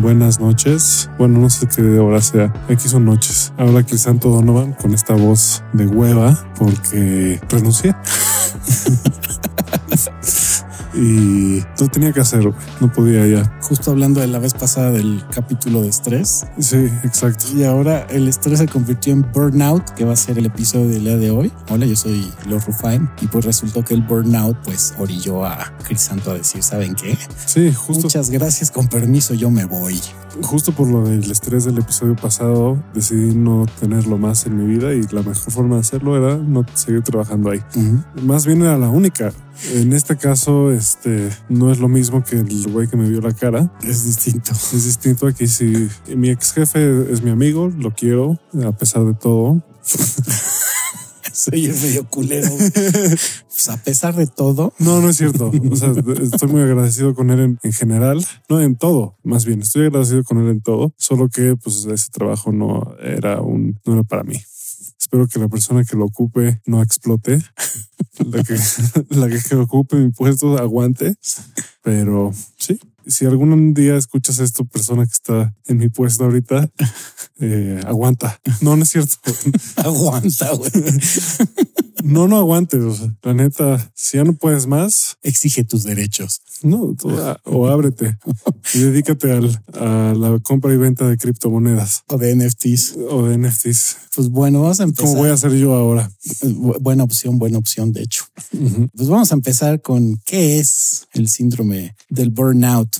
buenas noches. Bueno, no sé qué hora sea. Aquí son noches. Habla Crisanto Donovan con esta voz de hueva porque renuncié. y no tenía que hacerlo, no podía ya. Justo hablando de la vez pasada del capítulo de estrés. Sí, exacto. Y ahora el estrés se convirtió en burnout, que va a ser el episodio del día de hoy. Hola, yo soy Lord Rufain y pues resultó que el burnout pues orilló a Crisanto a decir, ¿saben qué? Sí, justo. Muchas gracias, con permiso, yo me voy. Justo por lo del estrés del episodio pasado, decidí no tenerlo más en mi vida y la mejor forma de hacerlo era no seguir trabajando ahí. Más bien era la única. En este caso, este no es lo mismo que el güey que me vio la cara. Es distinto. Es distinto aquí. Si mi ex jefe es mi amigo, lo quiero a pesar de todo. Soy medio culero. Pues a pesar de todo. No, no es cierto. O sea, estoy muy agradecido con él en, general. No en todo, más bien. Estoy agradecido con él en todo. Solo que pues ese trabajo no era un, no era para mí. Espero que la persona que lo ocupe no explote. La que, la que ocupe mi puesto aguante. Pero sí, si algún día escuchas esto, persona que está en mi puesto ahorita, eh, aguanta. No, no es cierto. aguanta, güey. No, no aguantes. O sea, la neta, si ya no puedes más, exige tus derechos. No, o ábrete y dedícate al, a la compra y venta de criptomonedas o de NFTs o de NFTs. Pues bueno, vamos a empezar. ¿Cómo voy a hacer yo ahora? Buena opción, buena opción, de hecho. Pues vamos a empezar con qué es el síndrome del burnout.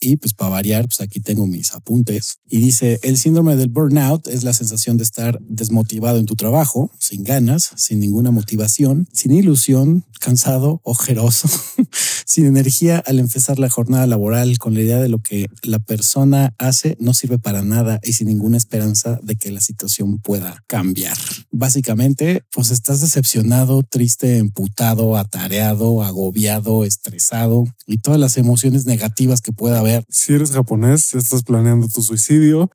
Y pues para variar, pues aquí tengo mis apuntes. Y dice, el síndrome del burnout es la sensación de estar desmotivado en tu trabajo, sin ganas, sin ninguna motivación, sin ilusión, cansado, ojeroso, sin energía al empezar la jornada laboral, con la idea de lo que la persona hace no sirve para nada y sin ninguna esperanza de que la situación pueda cambiar. Básicamente, pues estás decepcionado, triste, emputado, atareado, agobiado, estresado y todas las emociones negativas que pueda haber si eres japonés, ya estás planeando tu suicidio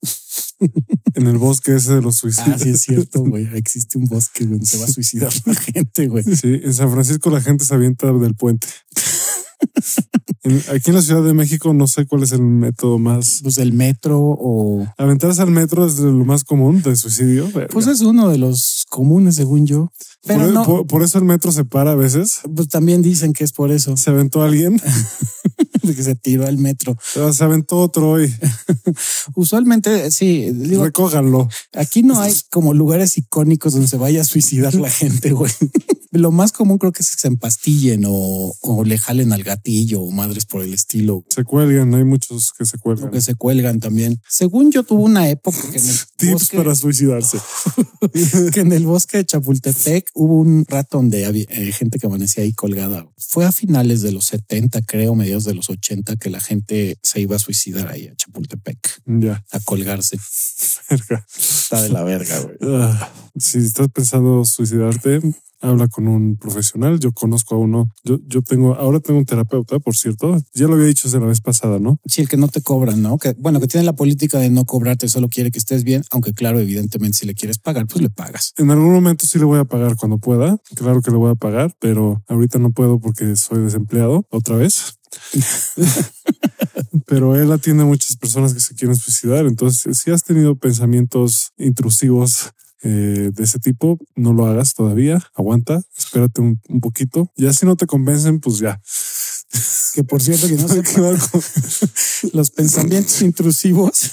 en el bosque ese de los suicidios. Ah, sí, es cierto, güey. Existe un bosque donde se va a suicidar la gente, güey. Sí, en San Francisco la gente se avienta del puente. Aquí en la Ciudad de México no sé cuál es el método más. Pues el metro o. Aventarse al metro es lo más común de suicidio. Pues es uno de los comunes, según yo. Pero por, no. Por, eso el metro se para a veces. Pues también dicen que es por eso. Se aventó alguien. de que se tiró al metro. se aventó otro hoy. Usualmente, sí. Digo, Recójanlo. Aquí no hay como lugares icónicos donde se vaya a suicidar la gente, güey. Lo más común creo que es que se empastillen o, le jalen al gatillo o madres por el estilo. Se cuelgan, hay muchos que se cuelgan. que se cuelgan también. Según yo tuve una época que en el Tips para suicidarse. que en el bosque de Chapultepec hubo un rato donde había eh, gente que amanecía ahí colgada. Fue a finales de los 70, creo, mediados de los 80, que la gente se iba a suicidar ahí a Chapultepec. Ya. A colgarse. Está de la verga, güey. Ah, si estás pensando suicidarte, habla con un profesional. Yo conozco a uno. Yo, yo tengo, ahora tengo un terapeuta, por cierto. Ya lo había dicho desde la vez pasada, ¿no? Sí, el que no te cobra, ¿no? Que bueno, que tiene la política de no cobrarte, solo quiere que estés bien, aunque claro, evidentemente, si le quieres pagar, pues le pagas. En algún momento sí le voy a pagar cuando pueda. Claro que le voy a pagar, pero ahorita no puedo porque soy desempleado otra vez. pero él atiende a muchas personas que se quieren suicidar. Entonces, si has tenido pensamientos intrusivos eh, de ese tipo, no lo hagas todavía. Aguanta, espérate un, un poquito. Ya si no te convencen, pues ya. Que por cierto, que no sé los pensamientos intrusivos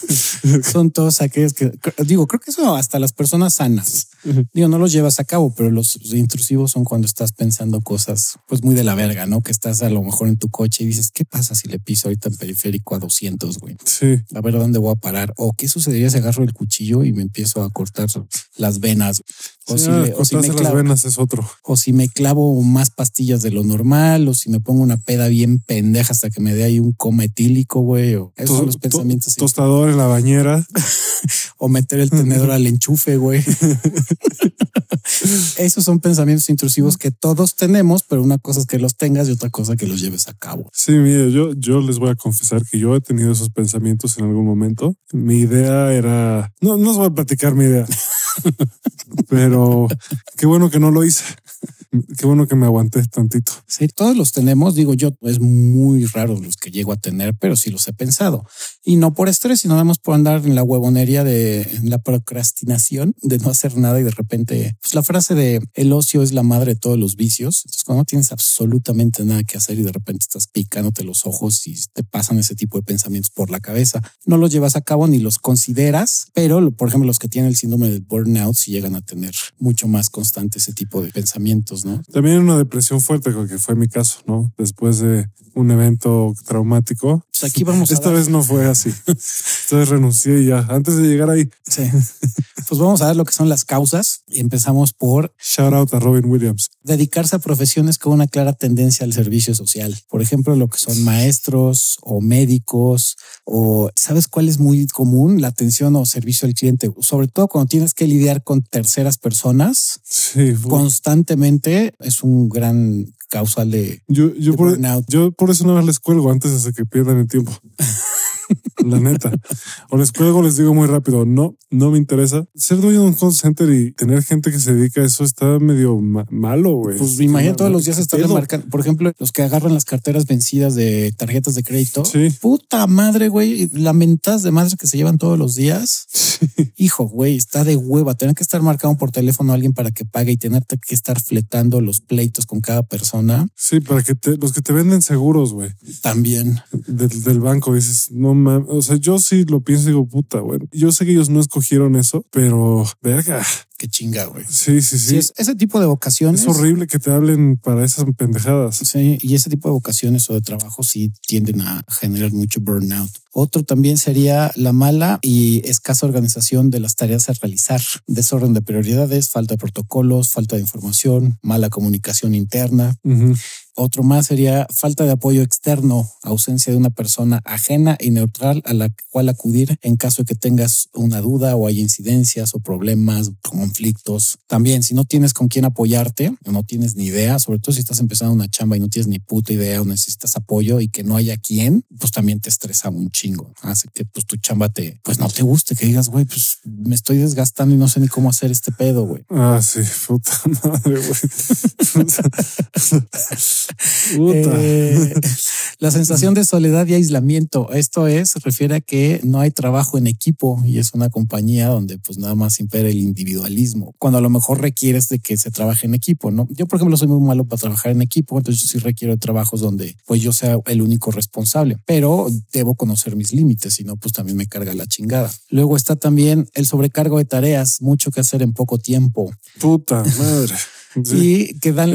son todos aquellos que digo, creo que eso hasta las personas sanas. Digo, no los llevas a cabo, pero los intrusivos son cuando estás pensando cosas pues muy de la verga, ¿no? Que estás a lo mejor en tu coche y dices, ¿qué pasa si le piso ahorita en periférico a 200, güey? Sí. A ver dónde voy a parar. O qué sucedería si agarro el cuchillo y me empiezo a cortar las venas. O, si, me, o si me clavo, las venas es otro. O si me clavo más pastillas de lo normal, o si me pongo una peda bien pendeja hasta que me dé ahí un coma etílico, güey. O esos son los pensamientos. Tostador en la bañera. o meter el tenedor al enchufe, güey. Esos son pensamientos intrusivos que todos tenemos, pero una cosa es que los tengas y otra cosa que los lleves a cabo. Sí, mire, yo, yo les voy a confesar que yo he tenido esos pensamientos en algún momento. Mi idea era, no, no os voy a platicar mi idea, pero qué bueno que no lo hice. Qué bueno que me aguanté tantito. Sí, todos los tenemos. Digo yo, es muy raro los que llego a tener, pero sí los he pensado. Y no por estrés, sino además por andar en la huevonería de la procrastinación, de no hacer nada y de repente, pues la frase de el ocio es la madre de todos los vicios. Entonces, cuando no tienes absolutamente nada que hacer y de repente estás picándote los ojos y te pasan ese tipo de pensamientos por la cabeza, no los llevas a cabo ni los consideras, pero por ejemplo, los que tienen el síndrome del burnout si llegan a tener mucho más constante ese tipo de pensamientos, También una depresión fuerte, que fue mi caso, ¿no? Después de un evento traumático. Pues aquí vamos Esta vez no fue así. Entonces renuncié y ya, antes de llegar ahí. Sí. Pues vamos a ver lo que son las causas y empezamos por... Shout out a Robin Williams. Dedicarse a profesiones con una clara tendencia al servicio social. Por ejemplo, lo que son maestros o médicos o ¿sabes cuál es muy común? La atención o servicio al cliente, sobre todo cuando tienes que lidiar con terceras personas. Sí. Constantemente es un gran causal de, yo, yo, por, yo por eso no les cuelgo antes de que pierdan el tiempo. la neta. O les cuelgo, les digo muy rápido, no, no me interesa. Ser dueño de un call center y tener gente que se dedica a eso está medio malo, güey. Pues imagínate todos los días estar marcando, por ejemplo, los que agarran las carteras vencidas de tarjetas de crédito. Sí. Puta madre, güey. Lamentas de madres que se llevan todos los días. Hijo, güey, está de hueva. Tener que estar marcado por teléfono a alguien para que pague y tener que estar fletando los pleitos con cada persona. Sí, para que te, los que te venden seguros, güey. También. Del, del banco dices, no O sea, yo sí lo pienso y digo, puta, güey. Yo sé que ellos no escogieron eso, pero verga. Qué chinga, güey. Sí, sí, sí. es, ese tipo de vocaciones. Es horrible que te hablen para esas pendejadas. Sí, y ese tipo de vocaciones o de trabajo sí tienden a generar mucho burnout. Otro también sería la mala y escasa organización de las tareas a realizar, desorden de prioridades, falta de protocolos, falta de información, mala comunicación interna. Otro más sería falta de apoyo externo, ausencia de una persona ajena y neutral a la cual acudir en caso de que tengas una duda o hay incidencias o problemas, conflictos. También, si no tienes con quién apoyarte o no tienes ni idea, sobre todo si estás empezando una chamba y no tienes ni puta idea o necesitas apoyo y que no haya quien, pues también te estresa un chingo. Hace que pues tu chamba te, pues no te guste, que digas, güey, pues me estoy desgastando y no sé ni cómo hacer este pedo, güey. Ah, sí, puta madre, güey. Eh, la sensación de soledad y aislamiento. Esto es, refiere a que no hay trabajo en equipo y es una compañía donde pues nada más impera el individualismo, cuando a lo mejor requieres de que se trabaje en equipo, ¿no? Yo, por ejemplo, soy muy malo para trabajar en equipo, entonces yo sí requiero trabajos donde pues yo sea el único responsable, pero debo conocer mis límites, si no, pues también me carga la chingada. Luego está también el sobrecargo de tareas, mucho que hacer en poco tiempo. Puta madre. y que dan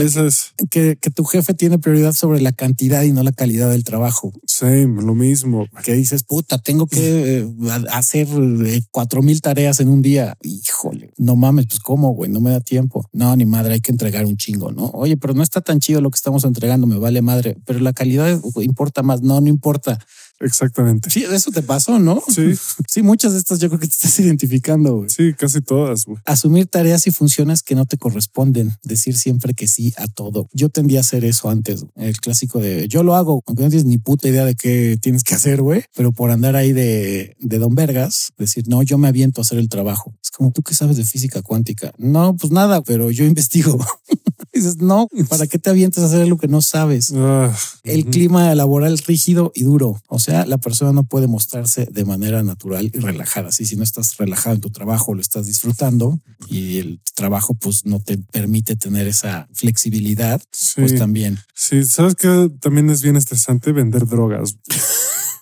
que, que, tu jefe tiene prioridad sobre la cantidad y no la calidad del trabajo. Sí, lo mismo. Que dices, puta, tengo que eh, hacer eh, cuatro mil tareas en un día. Híjole, no mames, pues cómo, güey, no me da tiempo. No, ni madre, hay que entregar un chingo, ¿no? Oye, pero no está tan chido lo que estamos entregando, me vale madre, pero la calidad importa más. No, no importa. Exactamente. Sí, eso te pasó, ¿no? Sí. Sí, muchas de estas yo creo que te estás identificando. Güey. Sí, casi todas. Güey. Asumir tareas y funciones que no te corresponden. Decir siempre que sí a todo. Yo tendía a hacer eso antes. El clásico de yo lo hago, aunque no tienes ni puta idea de qué tienes que hacer, güey. Pero por andar ahí de, de Don Vergas, decir, no, yo me aviento a hacer el trabajo. Es como tú que sabes de física cuántica. No, pues nada, pero yo investigo. dices, no, ¿para qué te avientas a hacer algo que no sabes? Ah, el clima laboral rígido y duro. O sea, la persona no puede mostrarse de manera natural y relajada. Si, si no estás relajado en tu trabajo, lo estás disfrutando y el trabajo pues no te permite tener esa flexibilidad, pues también. Sí, sabes que también es bien estresante vender drogas.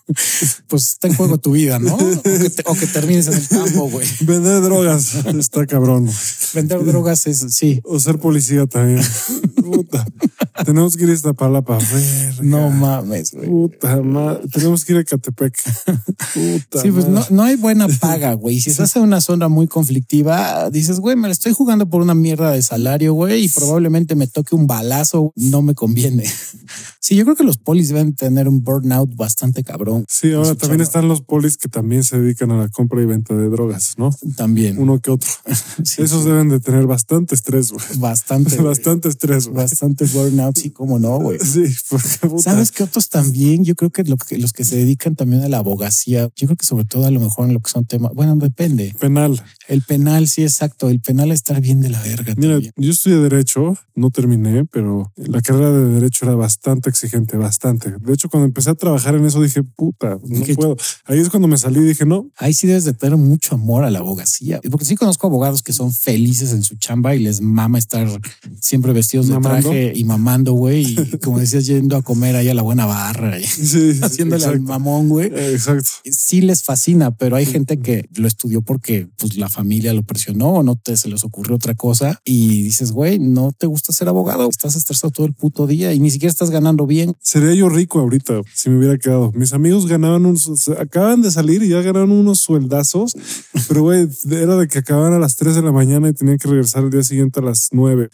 pues está en juego tu vida, ¿no? O que, termines en el campo, güey. Vender drogas está cabrón. Vender drogas es, sí. O ser policía también. Puta. Tenemos que ir a esta palapa. No mames, güey. Puta madre. Tenemos que ir a Catepec. Puta sí, pues no, no hay buena paga, güey. Si estás en una zona muy conflictiva, dices, güey, me la estoy jugando por una mierda de salario, güey, y probablemente me toque un balazo. No me conviene. Sí, yo creo que los polis deben tener un burnout bastante cabrón. Sí, ahora también están los polis que también se dedican a la compra y venta de drogas, ¿no? También. Uno que otro. Esos deben de tener bastante estrés, güey. Bastante. bastante estrés, güey. Bastante burnout sí, cómo no, güey. Sí, porque ¿Sabes qué otros también? Yo creo que, lo que los que se dedican también a la abogacía, yo creo que sobre todo a lo mejor en lo que son temas, bueno, depende. Penal. El penal, sí, exacto. El penal estar bien de la verga. Mira, yo estudié Derecho, no terminé, pero la carrera de Derecho era bastante exigente, bastante. De hecho, cuando empecé a trabajar en eso dije, puta, no puedo. Ahí es cuando me salí y dije, no. Ahí sí debes de tener mucho amor a la abogacía. Porque sí conozco abogados que son felices en su chamba y les mama estar siempre vestidos de traje y mamando, güey. Y como decías, yendo a comer ahí a la buena barra y haciéndole al mamón, güey. Exacto. Sí les fascina, pero hay gente que lo estudió porque pues la familia lo presionó o no te se les ocurrió otra cosa y dices, güey, no te gusta ser abogado, estás estresado todo el puto día y ni siquiera estás ganando bien. Sería yo rico ahorita si me hubiera quedado. Mis amigos ganaban unos, acaban de salir y ya ganaron unos sueldazos, pero güey, era de que acababan a las 3 de la mañana y tenían que regresar el día siguiente a las 9.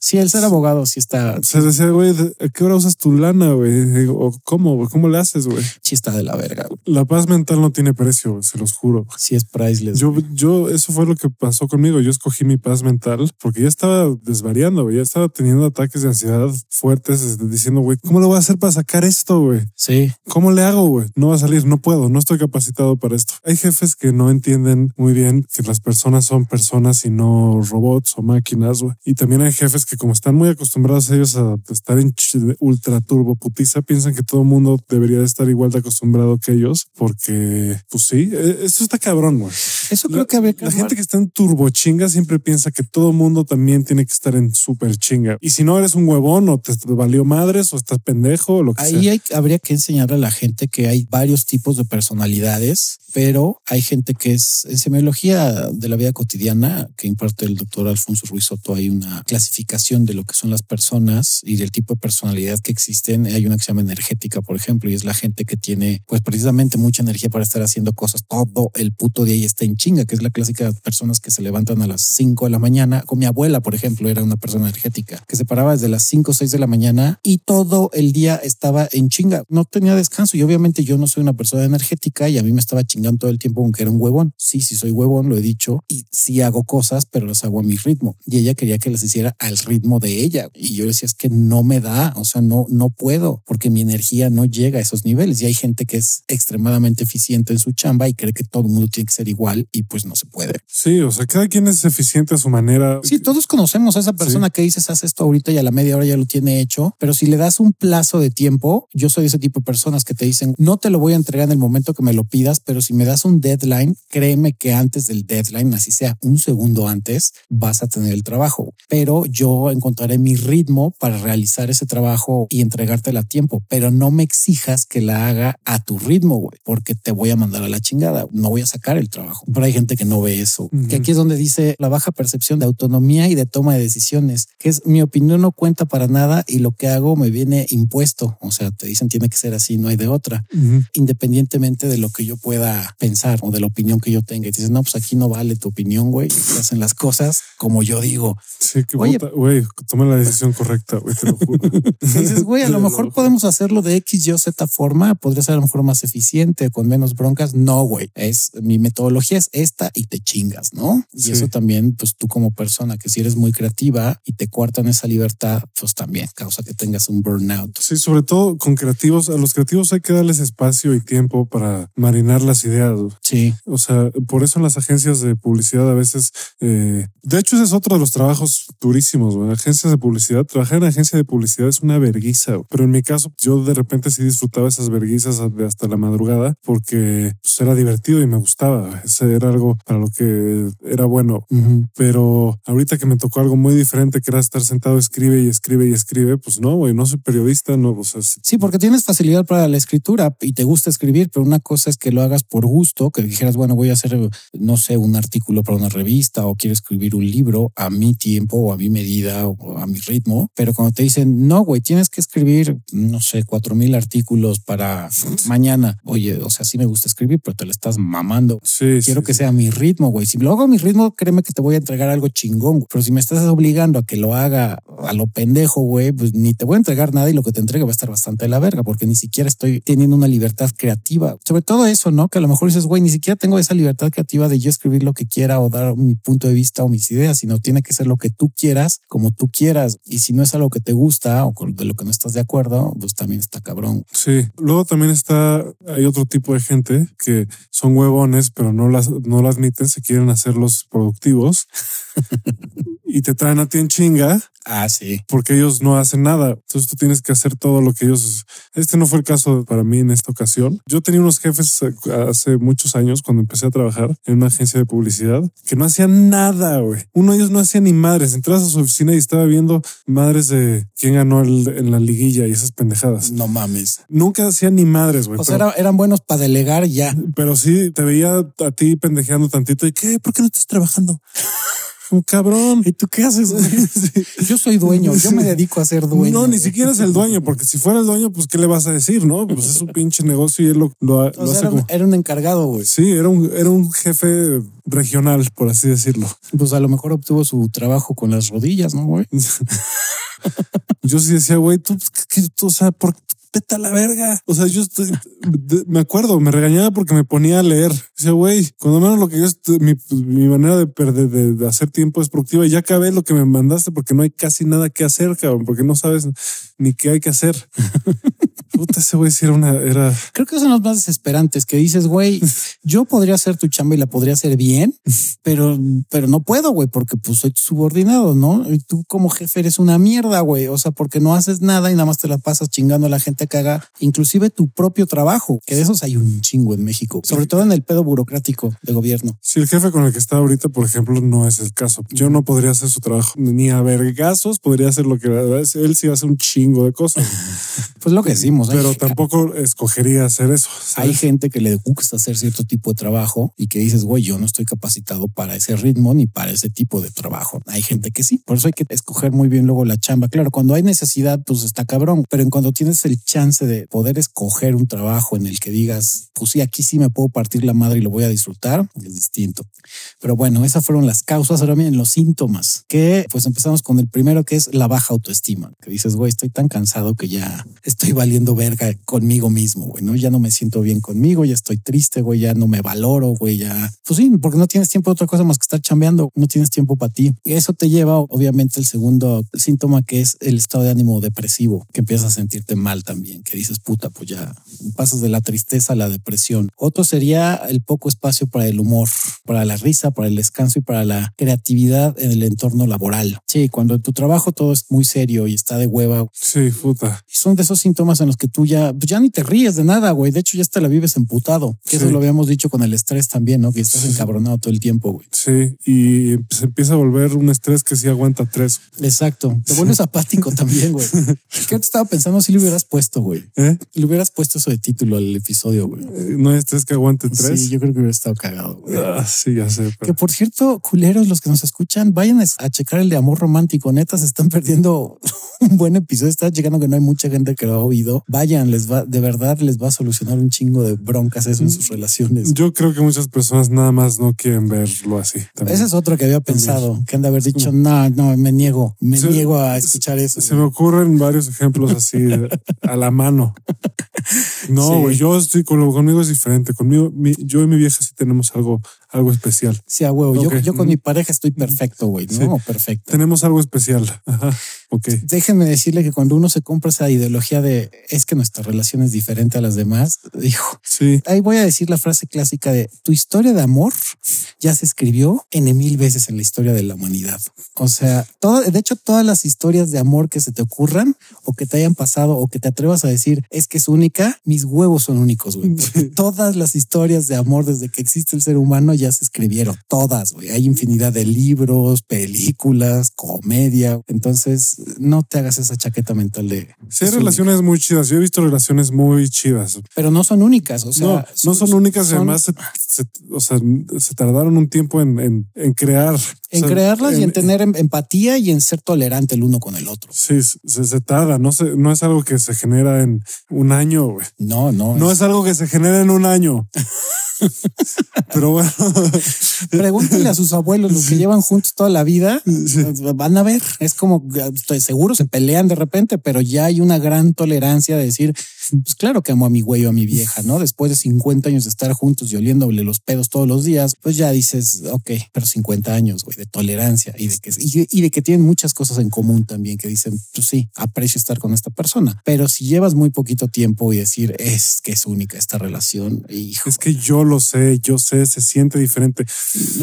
Sí, el ser abogado sí está. Se decía, güey, ¿a qué hora usas tu lana, güey? O cómo, ¿Cómo le haces, güey? Chista de la verga. La paz mental no tiene precio, se los juro. Sí es priceless. Yo, yo, eso fue lo que pasó conmigo. Yo escogí mi paz mental porque ya estaba desvariando. Ya estaba teniendo ataques de ansiedad fuertes, diciendo, güey, ¿cómo lo voy a hacer para sacar esto, güey? Sí. ¿Cómo le hago, güey? No va a salir, no puedo, no estoy capacitado para esto. Hay jefes que no entienden muy bien que las personas son personas y no robots o máquinas, güey. Y también hay jefes que como están muy acostumbrados ellos a estar en ultra turbo putiza, piensan que todo el mundo debería de estar igual de acostumbrado que ellos, porque, pues sí, e, esto está cabrón, güey. Eso creo que había La gente que está en turbo chinga siempre piensa que todo el mundo también tiene que estar en súper chinga. Y si no eres un huevón o te valió madres o estás pendejo o lo que Ahí habría que enseñarle a la gente que hay varios tipos de personalidades, pero hay gente que es en semiología de la vida cotidiana que imparte el doctor Alfonso Ruiz Soto. Hay una clasificación de lo que son las personas y del tipo de personalidad que existen. Hay una que se llama energética, por ejemplo, y es la gente que tiene pues precisamente mucha energía para estar haciendo cosas todo el puto día y está en chinga, que es la clásica de personas que se levantan a las 5 de la mañana. Con mi abuela, por ejemplo, era una persona energética que se paraba desde las 5 o 6 de la mañana y todo el día estaba en chinga. No tenía descanso y obviamente yo no soy una persona energética y a mí me estaba chingando todo el tiempo aunque era un huevón. Sí, sí soy huevón, lo he dicho y sí hago cosas, pero las hago a mi ritmo. Y ella quería que las hiciera al ritmo de ella. Y yo decía, es que no me da, o sea, no, no puedo porque mi energía no llega a esos niveles. Y hay gente que es extremadamente eficiente en su chamba y cree que todo el mundo tiene que ser igual y pues no se puede. Sí, o sea, cada quien es eficiente a su manera. Sí, todos conocemos a esa persona que dices, haz esto ahorita y a la media hora ya lo tiene hecho, pero si le das un plazo de tiempo, yo soy ese tipo de personas que te dicen, no te lo voy a entregar en el momento que me lo pidas, pero si me das un deadline, créeme que antes del deadline, así sea un segundo antes, vas a tener el trabajo. Pero yo encontraré mi ritmo para realizar ese trabajo y entregártela a tiempo, pero no me exijas que la haga a tu ritmo, güey, porque te voy a mandar a la chingada. No voy a sacar el trabajo. Pero hay gente que no ve eso, que aquí es donde dice la baja percepción de autonomía y de toma de decisiones, que es mi opinión no cuenta para nada y lo que hago me viene impuesto. O sea, te dicen tiene que ser así, no hay de otra, independientemente de lo que yo pueda pensar o de la opinión que yo tenga. Y dices, no, pues aquí no vale tu opinión, güey. Hacen las cosas como yo digo. Sí, que güey, toma la decisión correcta, güey, te lo juro. dices, güey, a lo mejor podemos hacerlo de X, Y o Z forma, podría ser a lo mejor más eficiente, con menos broncas. No, güey, es mi metodología es esta y te chingas, ¿no? Y eso también, pues tú como persona que si eres muy creativa y te cuartan esa libertad, pues también causa que tengas un burnout. Sí, sobre todo con creativos, a los creativos hay que darles espacio y tiempo para marinar las ideas. Sí. O sea, por eso en las agencias de publicidad a veces, eh, de hecho ese es otro de los trabajos durísimos, güey. agencias de publicidad, trabajar en agencia de publicidad es una verguiza, pero en mi caso yo de repente sí disfrutaba esas verguizas de hasta la madrugada porque pues, era divertido y me gustaba. Ese era algo para lo que era bueno. Pero ahorita que me tocó algo muy diferente, que era estar sentado, escribe y escribe y escribe, pues no, güey, no soy periodista, no. O sea, sí, porque tienes facilidad para la escritura y te gusta escribir, pero una cosa es que lo hagas por gusto, que dijeras, bueno, voy a hacer, no sé, un artículo para una revista o quiero escribir un libro a mi tiempo o a mi medida o a mi ritmo. Pero cuando te dicen, no, güey, tienes que escribir, no sé, cuatro mil artículos para mañana. Oye, o sea, sí me gusta escribir, pero te lo estás mamando. Sí, quiero que sea mi ritmo, güey. Si lo hago a mi ritmo, créeme que te voy a entregar algo chingón. Pero si me estás obligando a que lo haga a lo pendejo, güey, pues ni te voy a entregar nada y lo que te entregue va a estar bastante de la verga, porque ni siquiera estoy teniendo una libertad creativa. Sobre todo eso, ¿no? Que a lo mejor dices, güey, ni siquiera tengo esa libertad creativa de yo escribir lo que quiera o dar mi punto de vista o mis ideas, sino tiene que ser lo que tú quieras, como tú quieras. Y si no es algo algo que te gusta o de lo que no estás de acuerdo, pues también está cabrón. Sí. Luego también está, hay otro tipo de gente que son huevones, pero no las, no lo admiten, se quieren hacer los productivos y te traen a ti en chinga. Ah, sí. Porque ellos no hacen nada. Entonces tú tienes que hacer todo lo que ellos. Este no fue el caso para mí en esta ocasión. Yo tenía unos jefes hace muchos años cuando empecé a trabajar en una agencia de publicidad que no hacían nada, güey. Uno de ellos no hacía ni madres. Entrabas a su oficina y estaba viendo madres de quién ganó en la liguilla y esas pendejadas. No mames. Nunca hacían ni madres, güey. O sea, eran buenos para delegar ya. Pero sí, te veía a ti pendejeando tantito y qué, ¿por qué no estás trabajando? Cabrón. ¿Y tú qué haces? Yo soy dueño, yo me dedico a ser dueño. No, ni siquiera es el dueño, porque si fuera el dueño, pues ¿qué le vas a decir? No, pues es un pinche negocio y él lo, lo, hace era, un, era, un encargado, güey. Sí, era un, era un jefe regional, por así decirlo. Pues a lo mejor obtuvo su trabajo con las rodillas, ¿no, güey? Yo sí decía, güey, tú, ¿qué, tú, o sea, ¿por, vete a la verga. O sea, yo estoy, me acuerdo, me regañaba porque me ponía a leer. Dice, güey, cuando menos lo que yo, mi, mi manera de perder, de, hacer tiempo es productiva. Ya acabé lo que me mandaste porque no hay casi nada que hacer, cabrón, porque no sabes ni qué hay que hacer. Puta, ese güey sí era una, era. Creo que son los más desesperantes que dices, güey, yo podría hacer tu chamba y la podría hacer bien, pero, pero no puedo, güey, porque pues soy tu subordinado, ¿no? Y tú como jefe eres una mierda, güey. O sea, porque no haces nada y nada más te la pasas chingando a la gente que haga inclusive tu propio trabajo, que de esos hay un chingo en México, sobre todo en el pedo burocrático de gobierno. Si el jefe con el que está ahorita, por ejemplo, no es el caso. Yo no podría hacer su trabajo ni a vergazos, podría hacer lo que él sí hace un chingo de cosas. pues lo que decimos. Pero tampoco escogería hacer eso. Hay gente que le gusta hacer cierto tipo de trabajo y que dices, güey, yo no estoy capacitado para ese ritmo ni para ese tipo de trabajo. Hay gente que sí. Por eso hay que escoger muy bien luego la chamba. Claro, cuando hay necesidad, pues está cabrón. Pero en cuando tienes el chance de poder escoger un trabajo en el que digas, pues sí, aquí sí me puedo partir la madre y lo voy a disfrutar, es distinto. Pero bueno, esas fueron las causas. Ahora bien, los síntomas, que pues empezamos con el primero que es la baja autoestima, que dices, güey, estoy tan cansado que ya estoy valiendo verga conmigo mismo, güey, ¿no? Ya no me siento bien conmigo, ya estoy triste, güey, ya no me valoro, güey, ya. Pues sí, porque no tienes tiempo de otra cosa más que estar chambeando, no tienes tiempo para ti. Eso te lleva, obviamente, el segundo síntoma que es el estado de ánimo depresivo, que empiezas a sentirte mal también, que dices, puta, pues ya pasas de la tristeza a la depresión. Otro sería el poco espacio para el humor, para la risa, para el descanso y para la creatividad en el entorno laboral. Sí, cuando tu trabajo todo es muy serio y está de hueva. Sí, puta. Y son de esos síntomas en los que tú ya, pues ya ni te ríes de nada, güey. De hecho, ya hasta la vives emputado. Que eso lo habíamos dicho con el estrés también, ¿no? Que estás encabronado todo el tiempo, güey. Sí, y se empieza a volver un estrés que sí aguanta tres. Exacto. Te vuelves apático también, güey. ¿Qué te estaba pensando si le hubieras puesto, güey? ¿Eh? Le hubieras puesto eso de título al episodio, güey. Eh, no es tres que aguante tres. Sí, yo creo que hubiera estado cagado. Güey. Ah, sí, ya sé. Que por cierto, culeros, los que nos escuchan, vayan a checar el de amor romántico. Neta, se están perdiendo un buen episodio. Está llegando que no hay mucha gente que lo ha oído. Vayan, les va, de verdad les va a solucionar un chingo de broncas eso en sus relaciones. Yo creo que muchas personas nada más no quieren verlo así. Ese es otro que había pensado, que han de haber dicho, no, no, me niego, me niego a escuchar eso. Se me ocurren varios ejemplos así a la mano. No, güey, yo estoy con, conmigo es diferente. Conmigo, yo y mi vieja sí tenemos algo, algo especial. Sí, a huevo. Yo, yo, con mi pareja estoy perfecto, güey. No, perfecto. Tenemos algo especial. Ajá. Ok. Déjenme decirle que cuando uno se compra esa ideología de es que nuestra relación es diferente a las demás, dijo. Sí. Ahí voy a decir la frase clásica de tu historia de amor ya se escribió en mil veces en la historia de la humanidad. O sea, todo, de hecho, todas las historias de amor que se te ocurran o que te hayan pasado o que te atrevas a decir es que es única, mis huevos son únicos, güey. todas las historias de amor desde que existe el ser humano ya se escribieron. Todas, güey. Hay infinidad de libros, películas, comedia. Entonces, no te hagas esa chaqueta mental de... Sí, hay relaciones muy chidas. Yo he visto relaciones muy chidas. Pero no son únicas. O sea, no, no son, únicas. además, se, o sea, se tardaron un tiempo en, en, crear. En crearlas y en tener em, empatía y en ser tolerante el uno con el otro. Sí, se, se tarda. No, se, no es algo que se genera en un año. Güey. No, no. No es... algo que se genera en un año. Pero bueno. Pregúntenle a sus abuelos, los que llevan juntos toda la vida, van a ver. Es como, estoy seguro, se pelean de repente, pero ya hay una gran tolerancia de decir, pues claro que amo a mi güey o a mi vieja, ¿no? Después de 50 años de estar juntos y oliéndole los pedos todos los días, pues ya dices, ok, pero 50 años, güey, de tolerancia y de que, y, de que tienen muchas cosas en común también que dicen, pues sí, aprecio estar con esta persona. Pero si llevas muy poquito tiempo y decir es que es única esta relación, hijo. Es que yo lo sé, yo sé, se siente diferente.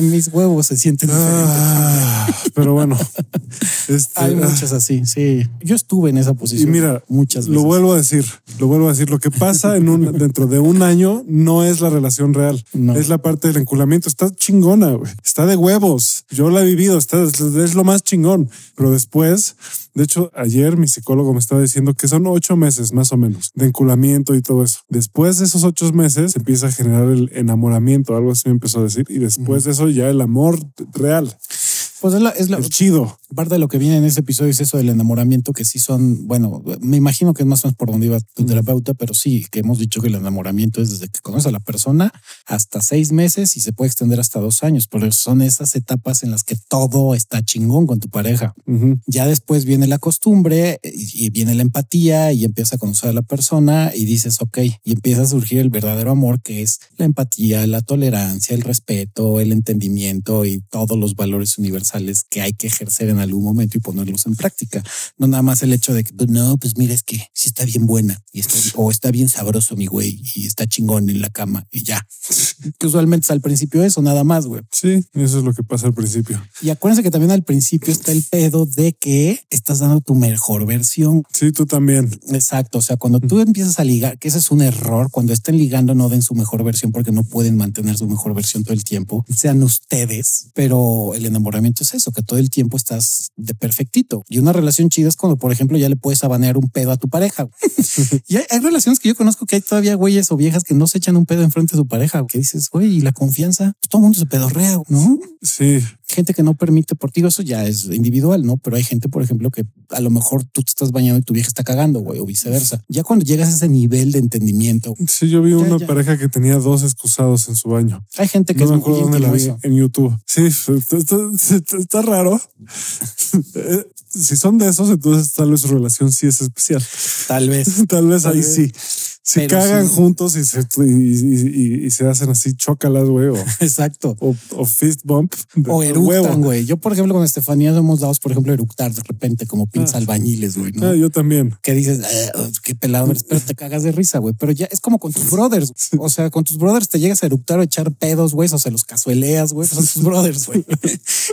Mis huevos se sienten ah, diferentes. Pero bueno, este, hay ah. muchas así. Sí, yo estuve en esa posición. Y mira, muchas veces. Lo vuelvo a decir, lo vuelvo a decir. Lo que pasa en un, dentro de un año no es la relación real, es la parte del enculamiento. Está chingona, güey. Está de huevos. Yo la he vivido, está, es lo más chingón. Pero después, de hecho, ayer mi psicólogo me estaba diciendo que son ocho meses más o menos de enculamiento y todo eso. Después de esos ocho meses empieza a generar el enamoramiento, algo así me empezó a decir. Y después de eso ya el amor real. Pues es, lo chido. Parte de lo que viene en este episodio es eso del enamoramiento, que sí son, bueno, me imagino que es más o menos por donde iba tu terapeuta, pero sí, que hemos dicho que el enamoramiento es desde que conoces a la persona hasta seis meses y se puede extender hasta dos años, pero son esas etapas en las que todo está chingón con tu pareja. Ya después viene la costumbre y viene la empatía y empiezas a conocer a la persona y dices, ok, y empieza a surgir el verdadero amor, que es la empatía, la tolerancia, el respeto, el entendimiento y todos los valores universales que hay que ejercer en algún momento y ponerlos en práctica. No nada más el hecho de que, pues, no, pues mira, es que si está bien buena y está, o está bien sabroso mi güey y está chingón en la cama y ya. Que usualmente es al principio eso, nada más, güey. Sí, eso es lo que pasa al principio. Y acuérdense que también al principio está el pedo de que estás dando tu mejor versión. Sí, tú también. Exacto. O sea, cuando tú empiezas a ligar, que ese es un error, cuando estén ligando no den su mejor versión porque no pueden mantener su mejor versión todo el tiempo, sean ustedes, pero el enamoramiento es eso, que todo el tiempo estás de perfectito. Y una relación chida es cuando, por ejemplo, ya le puedes abanear un pedo a tu pareja. y hay, relaciones que yo conozco que hay todavía güeyes o viejas que no se echan un pedo enfrente de su pareja, que dices, güey, y la confianza, pues todo el mundo se pedorrea, ¿no? Sí. Gente que no permite por ti, eso ya es individual, ¿no? Pero hay gente, por ejemplo, que a lo mejor tú te estás bañando y tu vieja está cagando, güey, o viceversa. Ya cuando llegas a ese nivel de entendimiento. Sí, yo vi una pareja que tenía dos excusados en su baño. Hay gente que es muy en YouTube. Sí, está raro. Eh, si son de esos, entonces tal vez su relación sí es especial. Tal vez. tal vez ahí sí. Se cagan juntos y se, y, se hacen así chócalas, güey. Exacto. O, fist bump. O eructan, güey. Yo, por ejemplo, con Estefanía hemos dado, por ejemplo, eructar de repente como pinza ah. albañiles, güey. ¿no? Ah, yo también. Que dices, ah, qué pelado pero te cagas de risa, güey. Pero ya es como con tus brothers. O sea, con tus brothers te llegas a eructar o echar pedos, güey, o se los casueleas, güey. Son tus brothers, güey.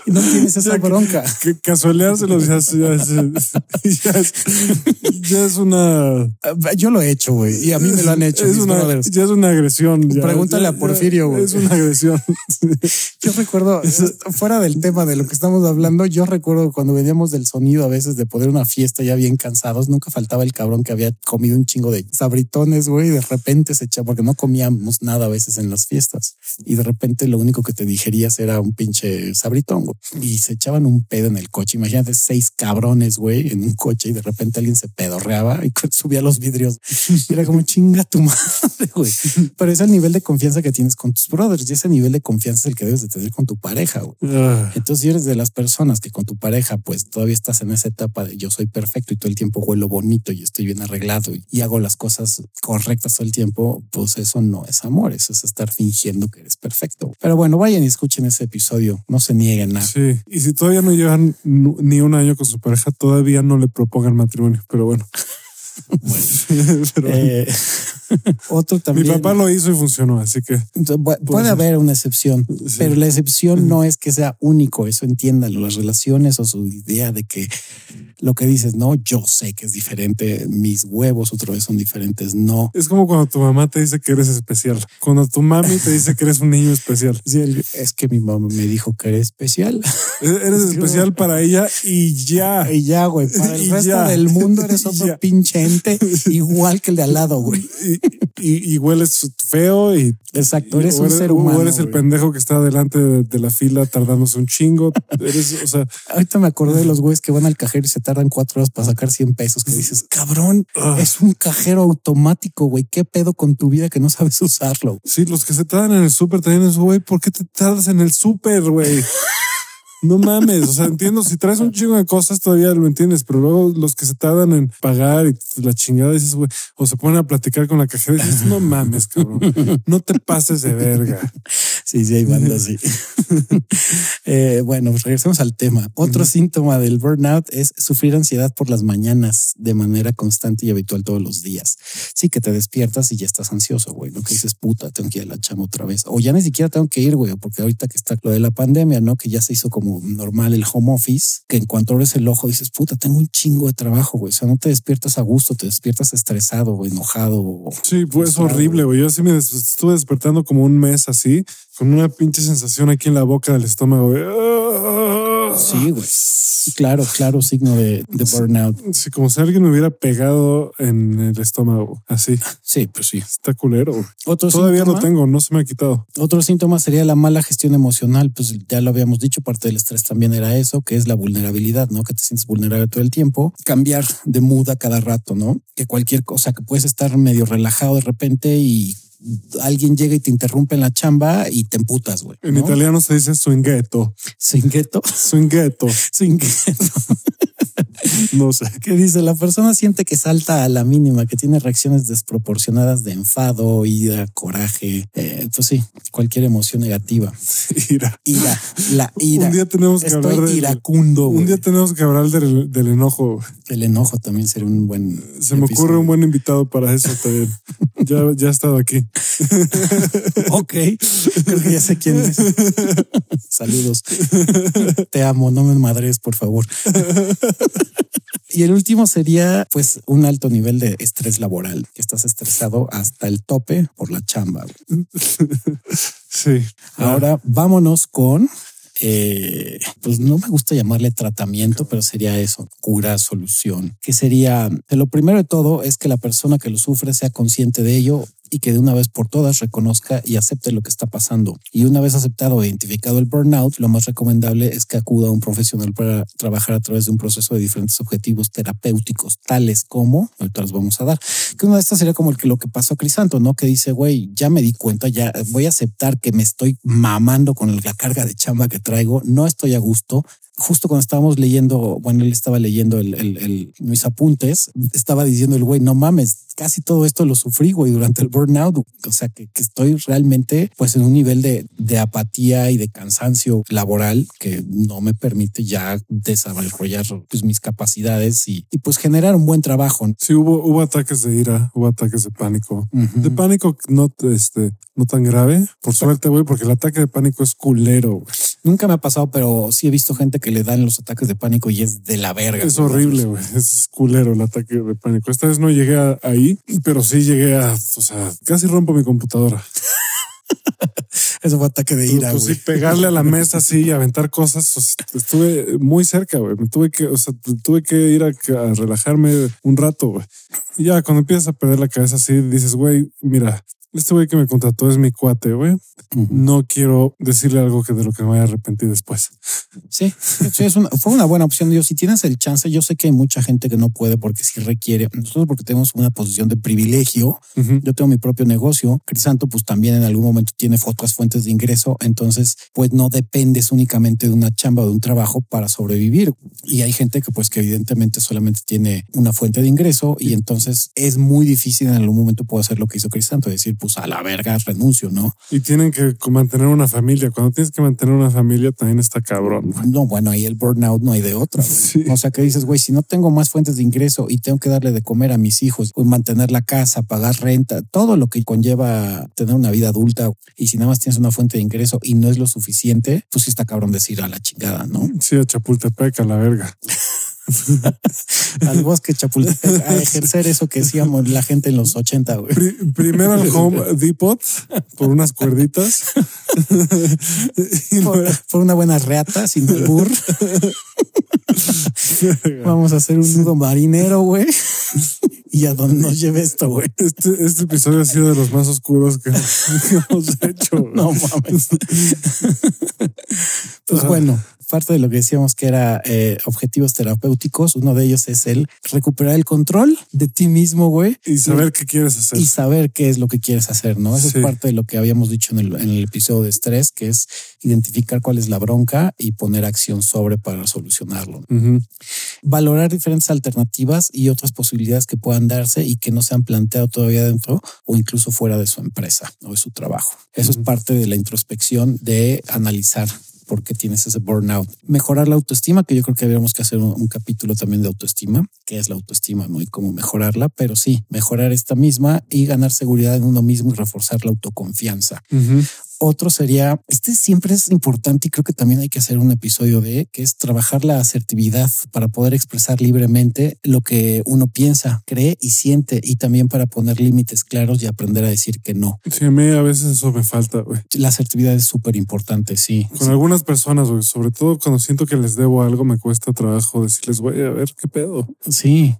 y no tienes esa bronca. Que, que casueleárselos ya, ya, ya, ya, es una. Yo lo he hecho, güey. Y a mí me lo han hecho. Es una, ya es una agresión. Pregúntale a Porfirio, güey. Es una agresión. yo recuerdo, fuera del tema de lo que estamos hablando, yo recuerdo cuando veníamos del sonido a veces de poder una fiesta ya bien cansados, nunca faltaba el cabrón que había comido un chingo de sabritones, güey, y de repente se echaba, porque no comíamos nada a veces en las fiestas. Y de repente lo único que te digerías era un pinche sabritón, güey. Y se echaban un pedo en el coche. Imagínate seis cabrones, güey, en un coche y de repente alguien se pedorreaba y subía los vidrios. Y era como chinga tu madre, güey. Pero es el nivel de confianza que tienes con tus brothers y ese nivel de confianza es el que debes de tener con tu pareja, güey. Ah. Entonces, si eres de las personas que con tu pareja, pues todavía estás en esa etapa de yo soy perfecto y todo el tiempo huelo bonito y estoy bien arreglado y, hago las cosas correctas todo el tiempo, pues eso no es amor, eso es estar fingiendo que eres perfecto. Pero bueno, vayan y escuchen ese episodio, no se nieguen nada. Sí, y si todavía no llevan ni un año con su pareja, todavía no le propongan matrimonio, pero bueno. Bueno, eh, otro también. Mi papá lo hizo y funcionó, así que puede haber una excepción, pero la excepción no es que sea único. Eso entiéndalo. Las relaciones o su idea de que lo que dices, no, yo sé que es diferente. Mis huevos otra vez son diferentes. No es como cuando tu mamá te dice que eres especial. Cuando tu mami te dice que eres un niño especial. Sí, es que mi mamá me dijo que eres especial. Eres especial para ella y ya. Y ya, güey. Para el resto del mundo eres otro pinche igual que el de al lado, güey. Y, y, hueles feo y. Exacto, eres un ser humano. O eres el pendejo que está delante de, la fila tardándose un chingo. Eres, o sea. Ahorita me acordé de los güeyes que van al cajero y se tardan cuatro horas para sacar 100 pesos. Que dices, cabrón, ah. es un cajero automático, güey. ¿Qué pedo con tu vida que no sabes usarlo? Sí, los que se tardan en el súper también es, güey, ¿por qué te tardas en el súper, güey? No mames, o sea, entiendo, si traes un chingo de cosas todavía lo entiendes, pero luego los que se tardan en pagar y la chingada dices, güey, o se ponen a platicar con la cajera y dices, no mames, cabrón, no te pases de verga. Sí, sí, hay bandas así. eh, bueno, pues regresemos al tema. Otro síntoma del burnout es sufrir ansiedad por las mañanas de manera constante y habitual todos los días. Sí, que te despiertas y ya estás ansioso, güey, ¿no? Que dices, puta, tengo que ir a la chama otra vez. O ya ni siquiera tengo que ir, güey, porque ahorita que está lo de la pandemia, ¿no? Que ya se hizo como normal el home office, que en cuanto abres el ojo dices, puta, tengo un chingo de trabajo, güey. O sea, no te despiertas a gusto, te despiertas estresado o enojado. Sí, pues horrible, güey. Yo sí me estuve despertando como un mes así, con una pinche sensación aquí en la boca del estómago. Sí, güey. Claro, claro, signo de, burnout. Sí, como si alguien me hubiera pegado en el estómago, así. Sí, pues sí. Está culero. Todavía lo tengo, no se me ha quitado. Otro síntoma sería la mala gestión emocional. Pues ya lo habíamos dicho, parte del estrés también era eso, que es la vulnerabilidad, ¿no? Que te sientes vulnerable todo el tiempo. Cambiar de mood a cada rato, ¿no? Que cualquier cosa que puedes estar medio relajado de repente y alguien llega y te interrumpe en la chamba y te emputas, güey. En italiano se dice swinghetto. ¿Swinghetto? Swinghetto. Swinghetto. no sé. ¿Qué dice? La persona siente que salta a la mínima, que tiene reacciones desproporcionadas de enfado, ira, coraje. Eh, pues sí, cualquier emoción negativa. Ira. Ira. La ira. Un día tenemos que Estoy hablar iracundo. Un día tenemos que hablar del, del enojo. El enojo también sería un buen. Se me ocurre un buen invitado para eso también. ya, ya he estado aquí. ok, creo que ya sé quién es. Saludos. Te amo, no me madres, por favor. Y el último sería pues un alto nivel de estrés laboral, que estás estresado hasta el tope por la chamba. Sí. Ahora vámonos con eh, pues no me gusta llamarle tratamiento, pero sería eso, cura, solución, que sería, lo primero de todo es que la persona que lo sufre sea consciente de ello y que de una vez por todas reconozca y acepte lo que está pasando. Y una vez aceptado e identificado el burnout, lo más recomendable es que acuda a un profesional para trabajar a través de un proceso de diferentes objetivos terapéuticos, tales como, ahorita los vamos a dar, que una de estas sería como el que lo que pasó a Crisanto, ¿no? Que dice, güey, ya me di cuenta, ya voy a aceptar que me estoy mamando con la carga de chamba que traigo, no estoy a gusto, justo cuando estábamos leyendo, bueno, él estaba leyendo el, el, mis apuntes, estaba diciendo el güey, no mames, casi todo esto lo sufrí, güey, durante el burnout. O sea, que, que, estoy realmente pues en un nivel de, de apatía y de cansancio laboral que no me permite ya desarrollar pues, mis capacidades y, y pues generar un buen trabajo. Sí, hubo, hubo ataques de ira, hubo ataques de pánico. De pánico no, este, no tan grave, por suerte, güey, porque el ataque de pánico es culero. Nunca me ha pasado, pero sí he visto gente que le dan los ataques de pánico y es de la verga. Es horrible, güey. Es culero el ataque de pánico. Esta vez no llegué ahí, pero sí llegué a, o sea, casi rompo mi computadora. Eso fue ataque de ira, pues sí, pegarle a la mesa así y aventar cosas. O sea, estuve muy cerca, güey. Me tuve que, o sea, tuve que ir a, a relajarme un rato, güey. Y ya cuando empiezas a perder la cabeza así, dices, güey, mira, este güey que me contrató es mi cuate, güey. No quiero decirle algo que de lo que me vaya a arrepentir después. Sí, sí es una, fue una buena opción. Dios, si tienes el chance, yo sé que hay mucha gente que no puede porque si requiere. Nosotros porque tenemos una posición de privilegio. Yo tengo mi propio negocio. Crisanto, pues también en algún momento tiene otras fuentes de ingreso. Entonces, pues no dependes únicamente de una chamba o de un trabajo para sobrevivir. Y hay gente que pues que evidentemente solamente tiene una fuente de ingreso y entonces es muy difícil en algún momento puedo hacer lo que hizo Crisanto, decir, pues a la verga renuncio, ¿no? Y tienen que mantener una familia. Cuando tienes que mantener una familia también está cabrón. No, bueno, ahí el burnout no hay de otra. O sea, que dices, güey, si no tengo más fuentes de ingreso y tengo que darle de comer a mis hijos, pues mantener la casa, pagar renta, todo lo que conlleva tener una vida adulta y si nada más tienes una fuente de ingreso y no es lo suficiente, pues sí está cabrón decir a la chingada, ¿no? Sí, a Chapultepec, a la verga. al bosque Chapultepec a ejercer eso que decíamos la gente en los 80. Güey. primero al Home Depot por unas cuerditas. por, por, una buena reata sin albur. Vamos a hacer un nudo marinero, güey. Y a dónde nos lleve esto, güey. Este, este, episodio ha sido de los más oscuros que, hemos hecho. No mames. Pues bueno, parte de lo que decíamos que era eh, objetivos terapéuticos, uno de ellos es el recuperar el control de ti mismo, güey. Y saber qué quieres hacer. Y saber qué es lo que quieres hacer, ¿no? Eso es parte de lo que habíamos dicho en el, en el episodio de estrés, que es identificar cuál es la bronca y poner acción sobre para solucionarlo. Valorar diferentes alternativas y otras posibilidades que puedan darse y que no se han planteado todavía dentro o incluso fuera de su empresa o de su trabajo. Eso es parte de la introspección de analizar por qué tienes ese burnout. Mejorar la autoestima, que yo creo que habríamos que hacer un, capítulo también de autoestima, que es la autoestima, ¿no? Y cómo mejorarla, pero sí, mejorar esta misma y ganar seguridad en uno mismo y reforzar la autoconfianza. Otro sería, este siempre es importante y creo que también hay que hacer un episodio de, que es trabajar la asertividad para poder expresar libremente lo que uno piensa, cree y siente y también para poner límites claros y aprender a decir que no. Sí, a mí a veces eso me falta, güey. La asertividad es súper importante, sí. Con algunas personas, güey, sobre todo cuando siento que les debo algo, me cuesta trabajo decirles, güey, a ver qué pedo. Sí.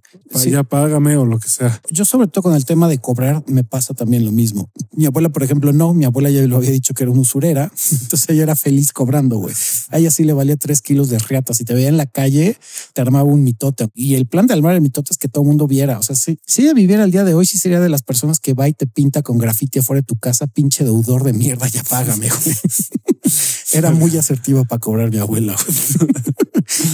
Ya págame o lo que sea. Yo sobre todo con el tema de cobrar me pasa también lo mismo. Mi abuela, por ejemplo, no, mi abuela ya lo había dicho que era una usurera. Entonces ella era feliz cobrando, güey. A ella sí le valía tres kilos de riata. Si te veía en la calle, te armaba un mitote. Y el plan de armar el mitote es que todo el mundo viera. O sea, si, si ella viviera el día de hoy, sí sería de las personas que va y te pinta con grafiti afuera de tu casa, pinche deudor de mierda, ya págame, güey. Era muy asertiva para cobrar mi abuela.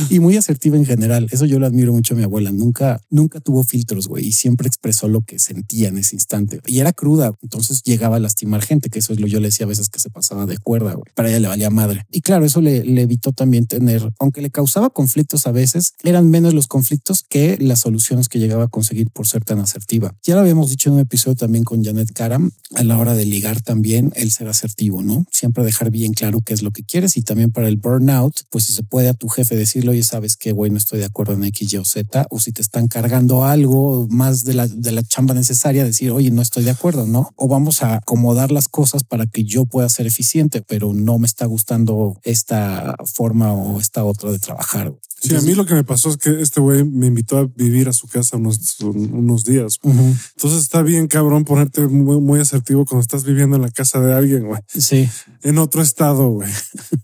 y muy asertiva en general. Eso yo lo admiro mucho a mi abuela. Nunca, nunca tuvo filtros, güey, y siempre expresó lo que sentía en ese instante. Y era cruda, entonces llegaba a lastimar gente, que eso es lo yo le decía a veces que se pasaba de cuerda, güey. Para ella le valía madre. Y claro, eso le, le evitó también tener, aunque le causaba conflictos a veces, eran menos los conflictos que las soluciones que llegaba a conseguir por ser tan asertiva. Ya lo habíamos dicho en un episodio también con Janet Karam, a la hora de ligar también el ser asertivo, ¿no? Siempre dejar bien claro qué es lo que quieres y también para el burnout, pues si se puede a tu jefe decirlo, oye, sabes que, güey, no estoy de acuerdo en X, Y o Z, o si te están cargando algo más de la, de la chamba necesaria, decir, oye, no estoy de acuerdo, ¿no? O vamos a acomodar las cosas para que yo pueda ser eficiente, pero no me está gustando esta forma o esta otra de trabajar. Sí, a mí lo que me pasó es que este güey me invitó a vivir a su casa unos, unos días. Entonces está bien, cabrón, ponerte muy, muy, asertivo cuando estás viviendo en la casa de alguien, güey. Sí. En otro estado, güey.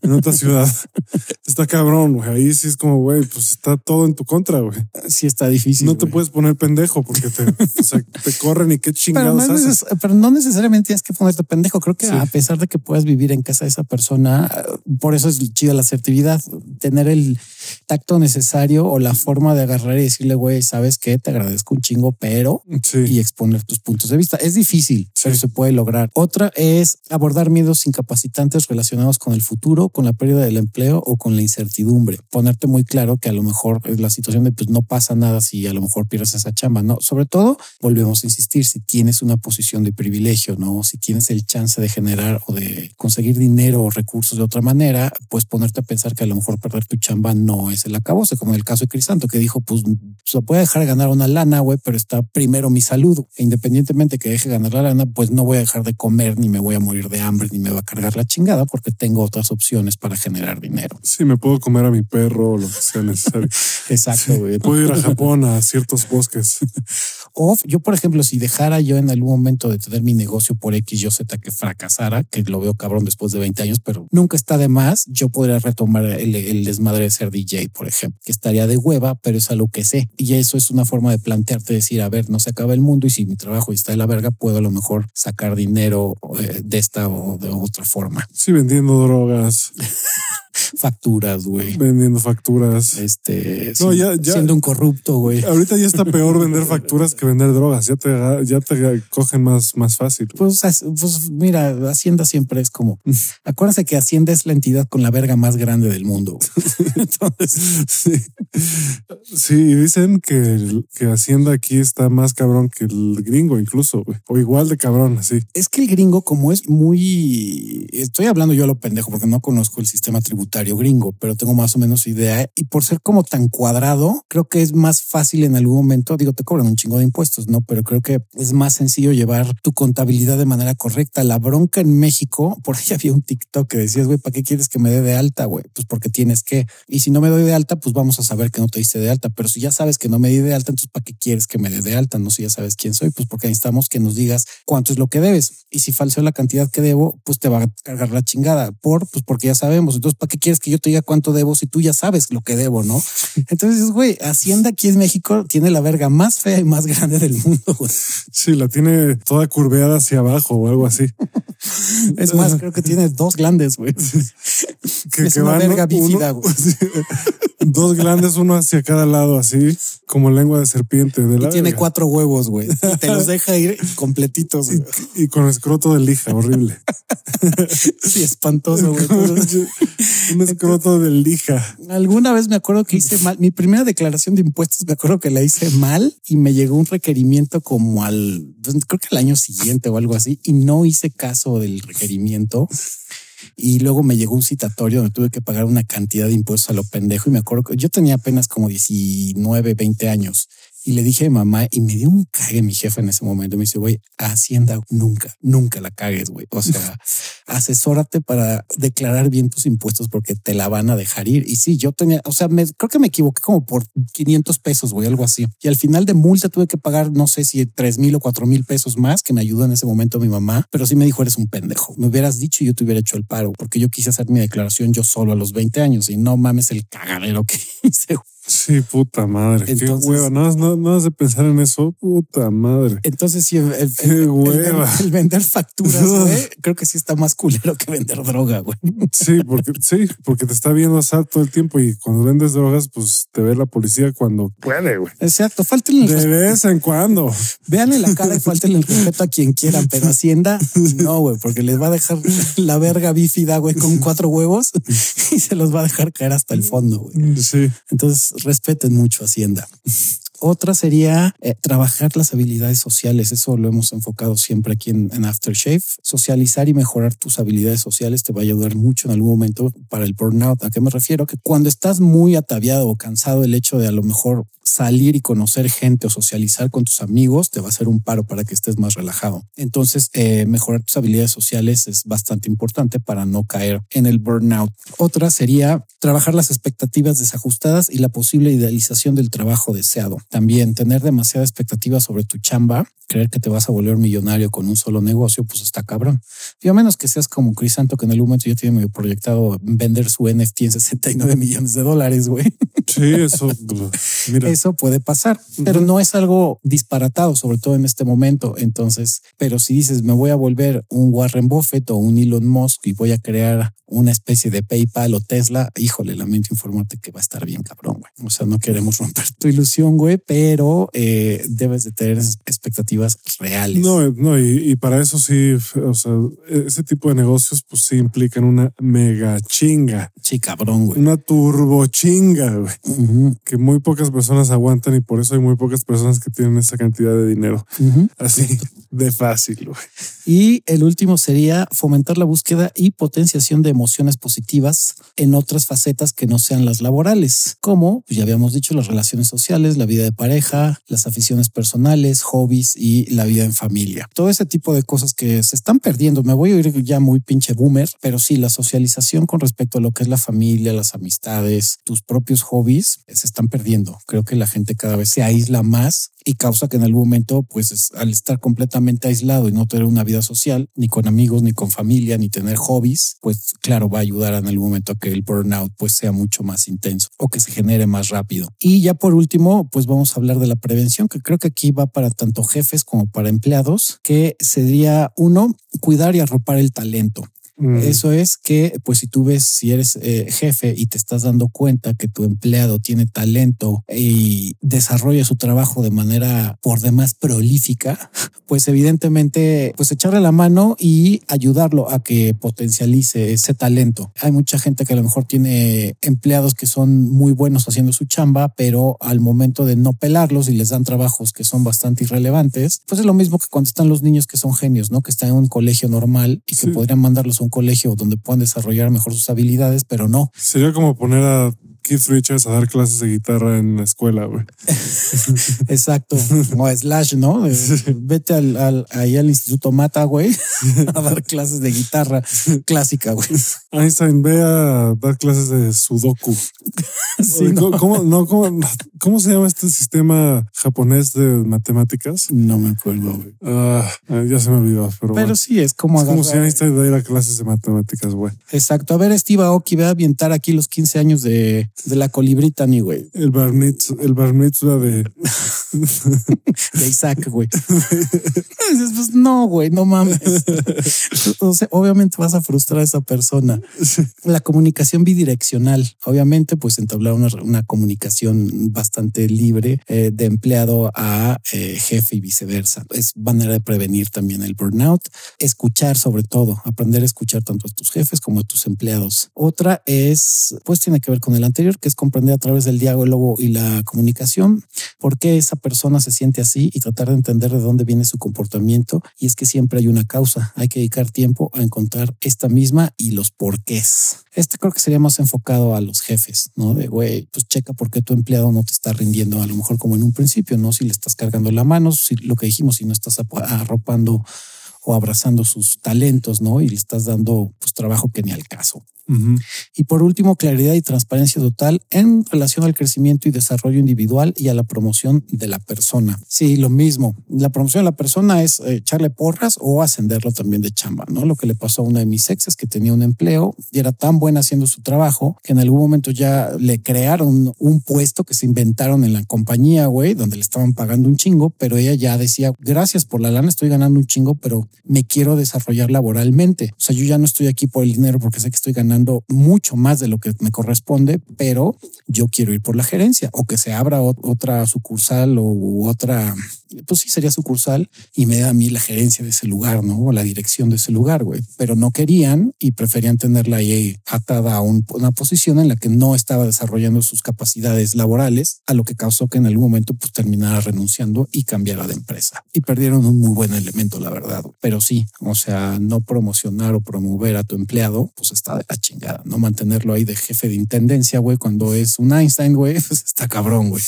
En otra ciudad. Está cabrón, güey. Ahí sí es como, güey, pues está todo en tu contra, güey. Sí está difícil. No te puedes poner pendejo porque te, o sea, te corren y qué chingados pero no, haces. pero no necesariamente tienes que ponerte pendejo. Creo que a pesar de que puedas vivir en casa de esa persona, por eso es chida la asertividad, tener el tacto necesario o la forma de agarrar y decirle, güey, sabes que te agradezco un chingo, pero y exponer tus puntos de vista. Es difícil, pero se puede lograr. Otra es abordar miedos incapacitantes relacionados con el futuro, con la pérdida del empleo o con la incertidumbre. Muy claro que a lo mejor es la situación de pues no pasa nada si a lo mejor pierdes esa chamba. No, sobre todo volvemos a insistir si tienes una posición de privilegio, no si tienes el chance de generar o de conseguir dinero o recursos de otra manera, pues ponerte a pensar que a lo mejor perder tu chamba no es el acabose, como en el caso de Crisanto, que dijo, pues se puede dejar ganar una lana, güey, pero está primero mi salud. E independientemente que deje ganar la lana, pues no voy a dejar de comer, ni me voy a morir de hambre, ni me va a cargar la chingada, porque tengo otras opciones para generar dinero. Sí, me puedo comer a mi perro o lo que sea necesario. Exacto, güey. Puedo ir a Japón a ciertos bosques. O yo, por ejemplo, si dejara yo en algún momento de tener mi negocio por X, yo Z que fracasara, que lo veo cabrón después de 20 años, pero nunca está de más, yo podría retomar el, el desmadre de ser DJ, por ejemplo, que estaría de hueva, pero es algo que sé. Y eso es una forma de plantearte decir, a ver, no se acaba el mundo y si mi trabajo está de la verga, puedo a lo mejor sacar dinero eh, de esta o de otra forma. Sí, vendiendo drogas. facturas, güey. Vendiendo facturas. Este, no, ya, ya, siendo un corrupto, güey. Ahorita ya está peor vender facturas que vender drogas. Ya te, ya te cogen más, más fácil. Pues, pues mira, Hacienda siempre es como, acuérdense que Hacienda es la entidad con la verga más grande del mundo. Entonces, sí. sí, dicen que, que Hacienda aquí está más cabrón que el gringo, incluso, güey. O igual de cabrón, así. Es que el gringo, como es muy, estoy hablando yo a lo pendejo porque no conozco el sistema tributario gringo, pero tengo más o menos idea. Y por ser como tan cuadrado, creo que es más fácil en algún momento. Digo, te cobran un chingo de impuestos, no? Pero creo que es más sencillo llevar tu contabilidad de manera correcta. La bronca en México, por ahí había un TikTok que decías, güey, ¿para qué quieres que me dé de alta, güey? Pues porque tienes que. Y si no me doy de alta, pues vamos a saber saber que no te diste de alta, pero si ya sabes que no me di de alta, entonces ¿para qué quieres que me dé de alta? No, si ya sabes quién soy, pues porque necesitamos que nos digas cuánto es lo que debes. Y si falseo la cantidad que debo, pues te va a cargar la chingada por, pues porque ya sabemos. Entonces, ¿para qué quieres que yo te diga cuánto debo si tú ya sabes lo que debo, no? Entonces, güey, Hacienda aquí en México tiene la verga más fea y más grande del mundo. Güey. Sí, la tiene toda curveada hacia abajo o algo así. es más, creo que tiene dos glandes, güey. Que, es una verga bífida, güey. Dos glandes, uno hacia cada lado, así como lengua de serpiente. De la y tiene cuatro huevos, güey. Te los deja ir completitos. Y, con escroto de lija, horrible. sí, espantoso, güey. Un escroto de lija. Alguna vez me acuerdo que hice mal. Mi primera declaración de impuestos, me acuerdo que la hice mal y me llegó un requerimiento como al, creo que el año siguiente o algo así, y no hice caso del requerimiento. Y luego me llegó un citatorio donde tuve que pagar una cantidad de impuestos a lo pendejo. Y me acuerdo que yo tenía apenas como 19, 20 años y le dije a mamá y me dio un cague mi jefe en ese momento. Me dice, güey, Hacienda nunca, nunca la cagues, güey. O sea, asesórate para declarar bien tus impuestos porque te la van a dejar ir. Y sí, yo tenía, o sea, me, creo que me equivoqué como por 500 pesos, güey, algo así. Y al final de multa tuve que pagar, no sé si tres mil o cuatro mil pesos más que me ayudó en ese momento mi mamá, pero sí me dijo, eres un pendejo. Me hubieras dicho y yo te hubiera hecho el paro porque yo quise hacer mi declaración yo solo a los 20 años y no mames el cagadero que hice. Sí, puta madre. Entonces, qué hueva. No, no, no has de pensar en eso. Puta madre. Entonces, sí, el, el, vender facturas, güey, creo que sí está más culero que vender droga, güey. Sí, porque sí, porque te está viendo asar todo el tiempo y cuando vendes drogas, pues te ve la policía cuando puede, güey. Exacto. Falten De vez en cuando. Veanle la cara y falten el respeto a quien quieran, pero Hacienda no, güey, porque les va a dejar la verga bífida, güey, con cuatro huevos y se los va a dejar caer hasta el fondo, güey. Sí. Entonces, respeten mucho Hacienda. Otra sería eh, trabajar las habilidades sociales. Eso lo hemos enfocado siempre aquí en, en, Aftershave. Socializar y mejorar tus habilidades sociales te va a ayudar mucho en algún momento para el burnout. ¿A qué me refiero? Que cuando estás muy ataviado o cansado, el hecho de a lo mejor salir y conocer gente o socializar con tus amigos te va a hacer un paro para que estés más relajado. Entonces, eh, mejorar tus habilidades sociales es bastante importante para no caer en el burnout. Otra sería trabajar las expectativas desajustadas y la posible idealización del trabajo deseado. También tener demasiada expectativa sobre tu chamba creer que te vas a volver millonario con un solo negocio, pues está cabrón. Y a menos que seas como Crisanto, que en el momento ya tiene medio proyectado vender su NFT en 69 millones de dólares, güey. Sí, eso, mira. Eso puede pasar, pero no es algo disparatado, sobre todo en este momento. Entonces, pero si dices, me voy a volver un Warren Buffett o un Elon Musk y voy a crear una especie de PayPal o Tesla, híjole, lamento informarte que va a estar bien cabrón, güey. O sea, no queremos romper tu ilusión, güey, pero eh, debes de tener expectativas reales. No, no, y, para eso sí, o sea, ese tipo de negocios, pues sí implican una mega chinga. Sí, cabrón, güey. Una turbo chinga, güey. Que muy pocas personas aguantan y por eso hay muy pocas personas que tienen esa cantidad de dinero. Así de fácil, güey. Y el último sería fomentar la búsqueda y potenciación de emociones positivas en otras facetas que no sean las laborales, como pues, ya habíamos dicho, las relaciones sociales, la vida de pareja, las aficiones personales, hobbies y la vida en familia. Todo ese tipo de cosas que se están perdiendo. Me voy a ir ya muy pinche boomer, pero sí, la socialización con respecto a lo que es la familia, las amistades, tus propios hobbies, se están perdiendo. Creo que la gente cada vez se aísla más y causa que en algún momento, pues al estar completamente aislado y no tener una vida social, ni con amigos, ni con familia, ni tener hobbies, pues claro, va a ayudar en algún momento a que el burnout pues sea mucho más intenso o que se genere más rápido. Y ya por último, pues vamos a hablar de la prevención, que creo que aquí va para tanto jefes como para empleados, que sería uno, cuidar y arropar el talento. Mm. Eso es que, pues si tú ves, si eres eh, jefe y te estás dando cuenta que tu empleado tiene talento y desarrolla su trabajo de manera por demás prolífica, pues evidentemente, pues echarle la mano y ayudarlo a que potencialice ese talento. Hay mucha gente que a lo mejor tiene empleados que son muy buenos haciendo su chamba, pero al momento de no pelarlos y les dan trabajos que son bastante irrelevantes, pues es lo mismo que cuando están los niños que son genios, ¿no? Que están en un colegio normal y que podrían mandarlos a un colegio donde puedan desarrollar mejor sus habilidades, pero no. Sería como poner a Keith Richards a dar clases de guitarra en la escuela, güey. Exacto. O Slash, ¿no? Vete al, ahí al Instituto Mata, güey, a dar clases de guitarra clásica, güey. Einstein, ve a dar clases de Sudoku. ¿cómo, se llama este sistema japonés de matemáticas? No me acuerdo, güey. Ah, ya se me olvidó, pero, pero sí, es como es como si Einstein diera clases de matemáticas, güey. Exacto. A ver, Steve Aoki, ve a avientar aquí los 15 años de, de la colibrita, ni güey. El bar el bar de... de Isaac, güey. pues no, güey, no mames. obviamente vas a frustrar a esa persona. La comunicación bidireccional, obviamente, pues entablar una, una comunicación bastante libre eh, de empleado a eh, jefe y viceversa. Es manera de prevenir también el burnout. Escuchar sobre todo, aprender a escuchar tanto a tus jefes como a tus empleados. Otra es, pues tiene que ver con el anterior, que es comprender a través del diálogo y la comunicación por qué esa persona se siente así y tratar de entender de dónde viene su comportamiento. Y es que siempre hay una causa. Hay que dedicar tiempo a encontrar esta misma y los porqués. Este creo que sería más enfocado a los jefes, ¿no? De, güey, pues checa por qué tu empleado no te está rindiendo, a lo mejor como en un principio, ¿no? Si le estás cargando la mano, si lo que dijimos, si no estás arropando o abrazando sus talentos, ¿no? Y le estás dando pues trabajo que ni al caso. Y por último, claridad y transparencia total en relación al crecimiento y desarrollo individual y a la promoción de la persona. Sí, lo mismo. La promoción de la persona es eh, echarle porras o ascenderlo también de chamba, ¿no? Lo que le pasó a una de mis exes que tenía un empleo y era tan buena haciendo su trabajo que en algún momento ya le crearon un puesto que se inventaron en la compañía, güey, donde le estaban pagando un chingo, pero ella ya decía, gracias por la lana, estoy ganando un chingo, pero me quiero desarrollar laboralmente. O sea, yo ya no estoy aquí por el dinero porque sé que estoy ganando mucho más de lo que me corresponde, pero yo quiero ir por la gerencia o que se abra otra sucursal o otra pues sí sería sucursal y me da a mí la gerencia de ese lugar, ¿no? O la dirección de ese lugar, güey. Pero no querían y preferían tenerla ahí atada a una posición en la que no estaba desarrollando sus capacidades laborales, a lo que causó que en algún momento pues terminara renunciando y cambiara de empresa. Y perdieron un muy buen elemento, la verdad. Pero sí, o sea, no promocionar o promover a tu empleado, pues está de la chingada, ¿no? Mantenerlo ahí de jefe de intendencia, güey, cuando es un Einstein, güey, pues está cabrón, güey.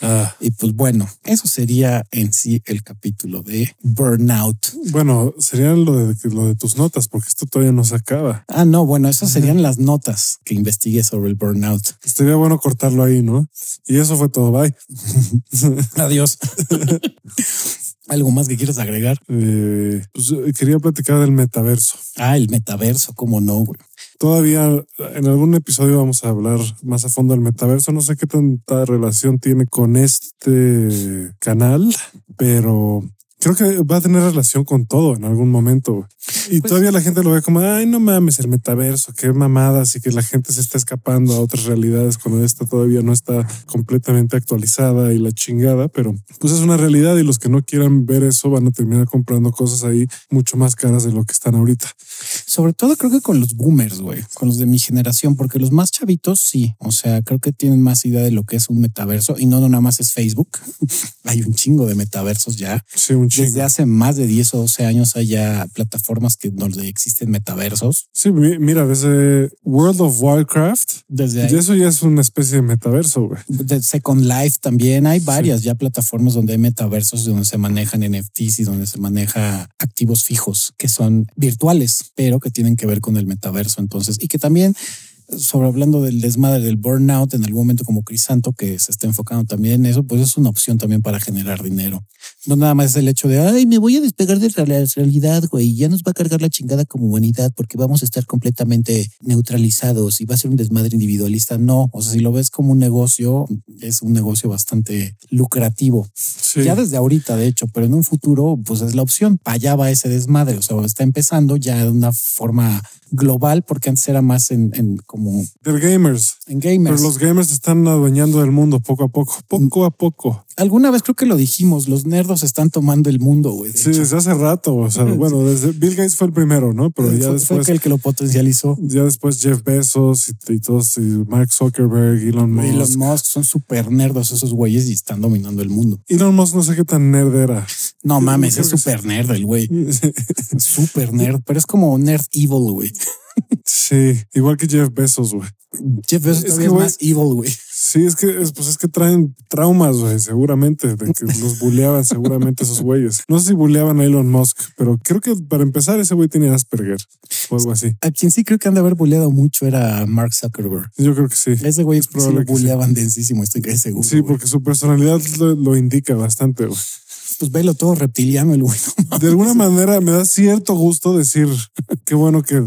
Ah. Y pues bueno, eso sería en sí el capítulo de Burnout. Bueno, serían lo de, lo de tus notas, porque esto todavía no se acaba. Ah, no, bueno, esas serían las notas que investigué sobre el Burnout. Estaría bueno cortarlo ahí, ¿no? Y eso fue todo. Bye. Adiós. ¿Algo más que quieras agregar? Eh, pues eh, quería platicar del metaverso. Ah, el metaverso, cómo no, güey. Todavía en algún episodio vamos a hablar más a fondo del metaverso. No sé qué tanta relación tiene con este canal, pero creo que va a tener relación con todo en algún momento. Y pues todavía la gente lo ve como, ay, no mames, el metaverso, qué mamadas y que la gente se está escapando a otras realidades cuando esta todavía no está completamente actualizada y la chingada, pero pues es una realidad y los que no quieran ver eso van a terminar comprando cosas ahí mucho más caras de lo que están ahorita. Sobre todo creo que con los boomers, güey, con los de mi generación, porque los más chavitos sí, o sea, creo que tienen más idea de lo que es un metaverso y no, no nada más es Facebook. hay un chingo de metaversos ya. Sí, un. Desde hace más de 10 o 12 años hay ya plataformas que donde existen metaversos. Sí, mira, desde World of Warcraft, desde ahí. Eso ya es una especie de metaverso, güey. De Second Life también hay varias ya plataformas donde hay metaversos donde se manejan NFTs y donde se maneja activos fijos que son virtuales, pero que tienen que ver con el metaverso. Entonces, y que también sobre hablando del desmadre del burnout en algún momento como Crisanto, que se está enfocando también en eso, pues es una opción también para generar dinero. No nada más es el hecho de, ay, me voy a despegar de la realidad, güey, ya nos va a cargar la chingada como humanidad porque vamos a estar completamente neutralizados y va a ser un desmadre individualista. No, o sea, si lo ves como un negocio, es un negocio bastante lucrativo. Ya desde ahorita, de hecho, pero en un futuro, pues es la opción. Para allá va ese desmadre, o sea, está empezando ya de una forma global, porque antes era más en, en como... Del gamers. En gamers. Pero los gamers están adueñando del mundo poco a poco, poco a poco. Alguna vez creo que lo dijimos, los nerdos están tomando el mundo, güey. Sí, desde hace rato, o sea, bueno, desde Bill Gates fue el primero, ¿no? Pero ya después... Fue el que lo potencializó. Ya después Jeff Bezos y, todos, y Mark Zuckerberg, Elon Musk. Elon Musk son súper nerdos esos güeyes y están dominando el mundo. Elon Musk no sé qué tan nerd era. No mames, es súper nerd el güey. súper nerd, pero es como nerd evil, güey. Sí, igual que Jeff Bezos, güey. Jeff Bezos es, que, es más evil, güey. Sí, es que, pues es que traen traumas, güey, seguramente, de que los buleaban seguramente esos güeyes. No sé si buleaban a Elon Musk, pero creo que para empezar ese güey tenía Asperger o algo así. A quien sí creo que han de haber buleado mucho era Mark Zuckerberg. Yo creo que sí. Ese güey es probable sí buleaban densísimo, estoy seguro. Sí, porque su personalidad lo, lo indica bastante, güey pues velo todo reptiliano el güey. De alguna manera me da cierto gusto decir qué bueno que,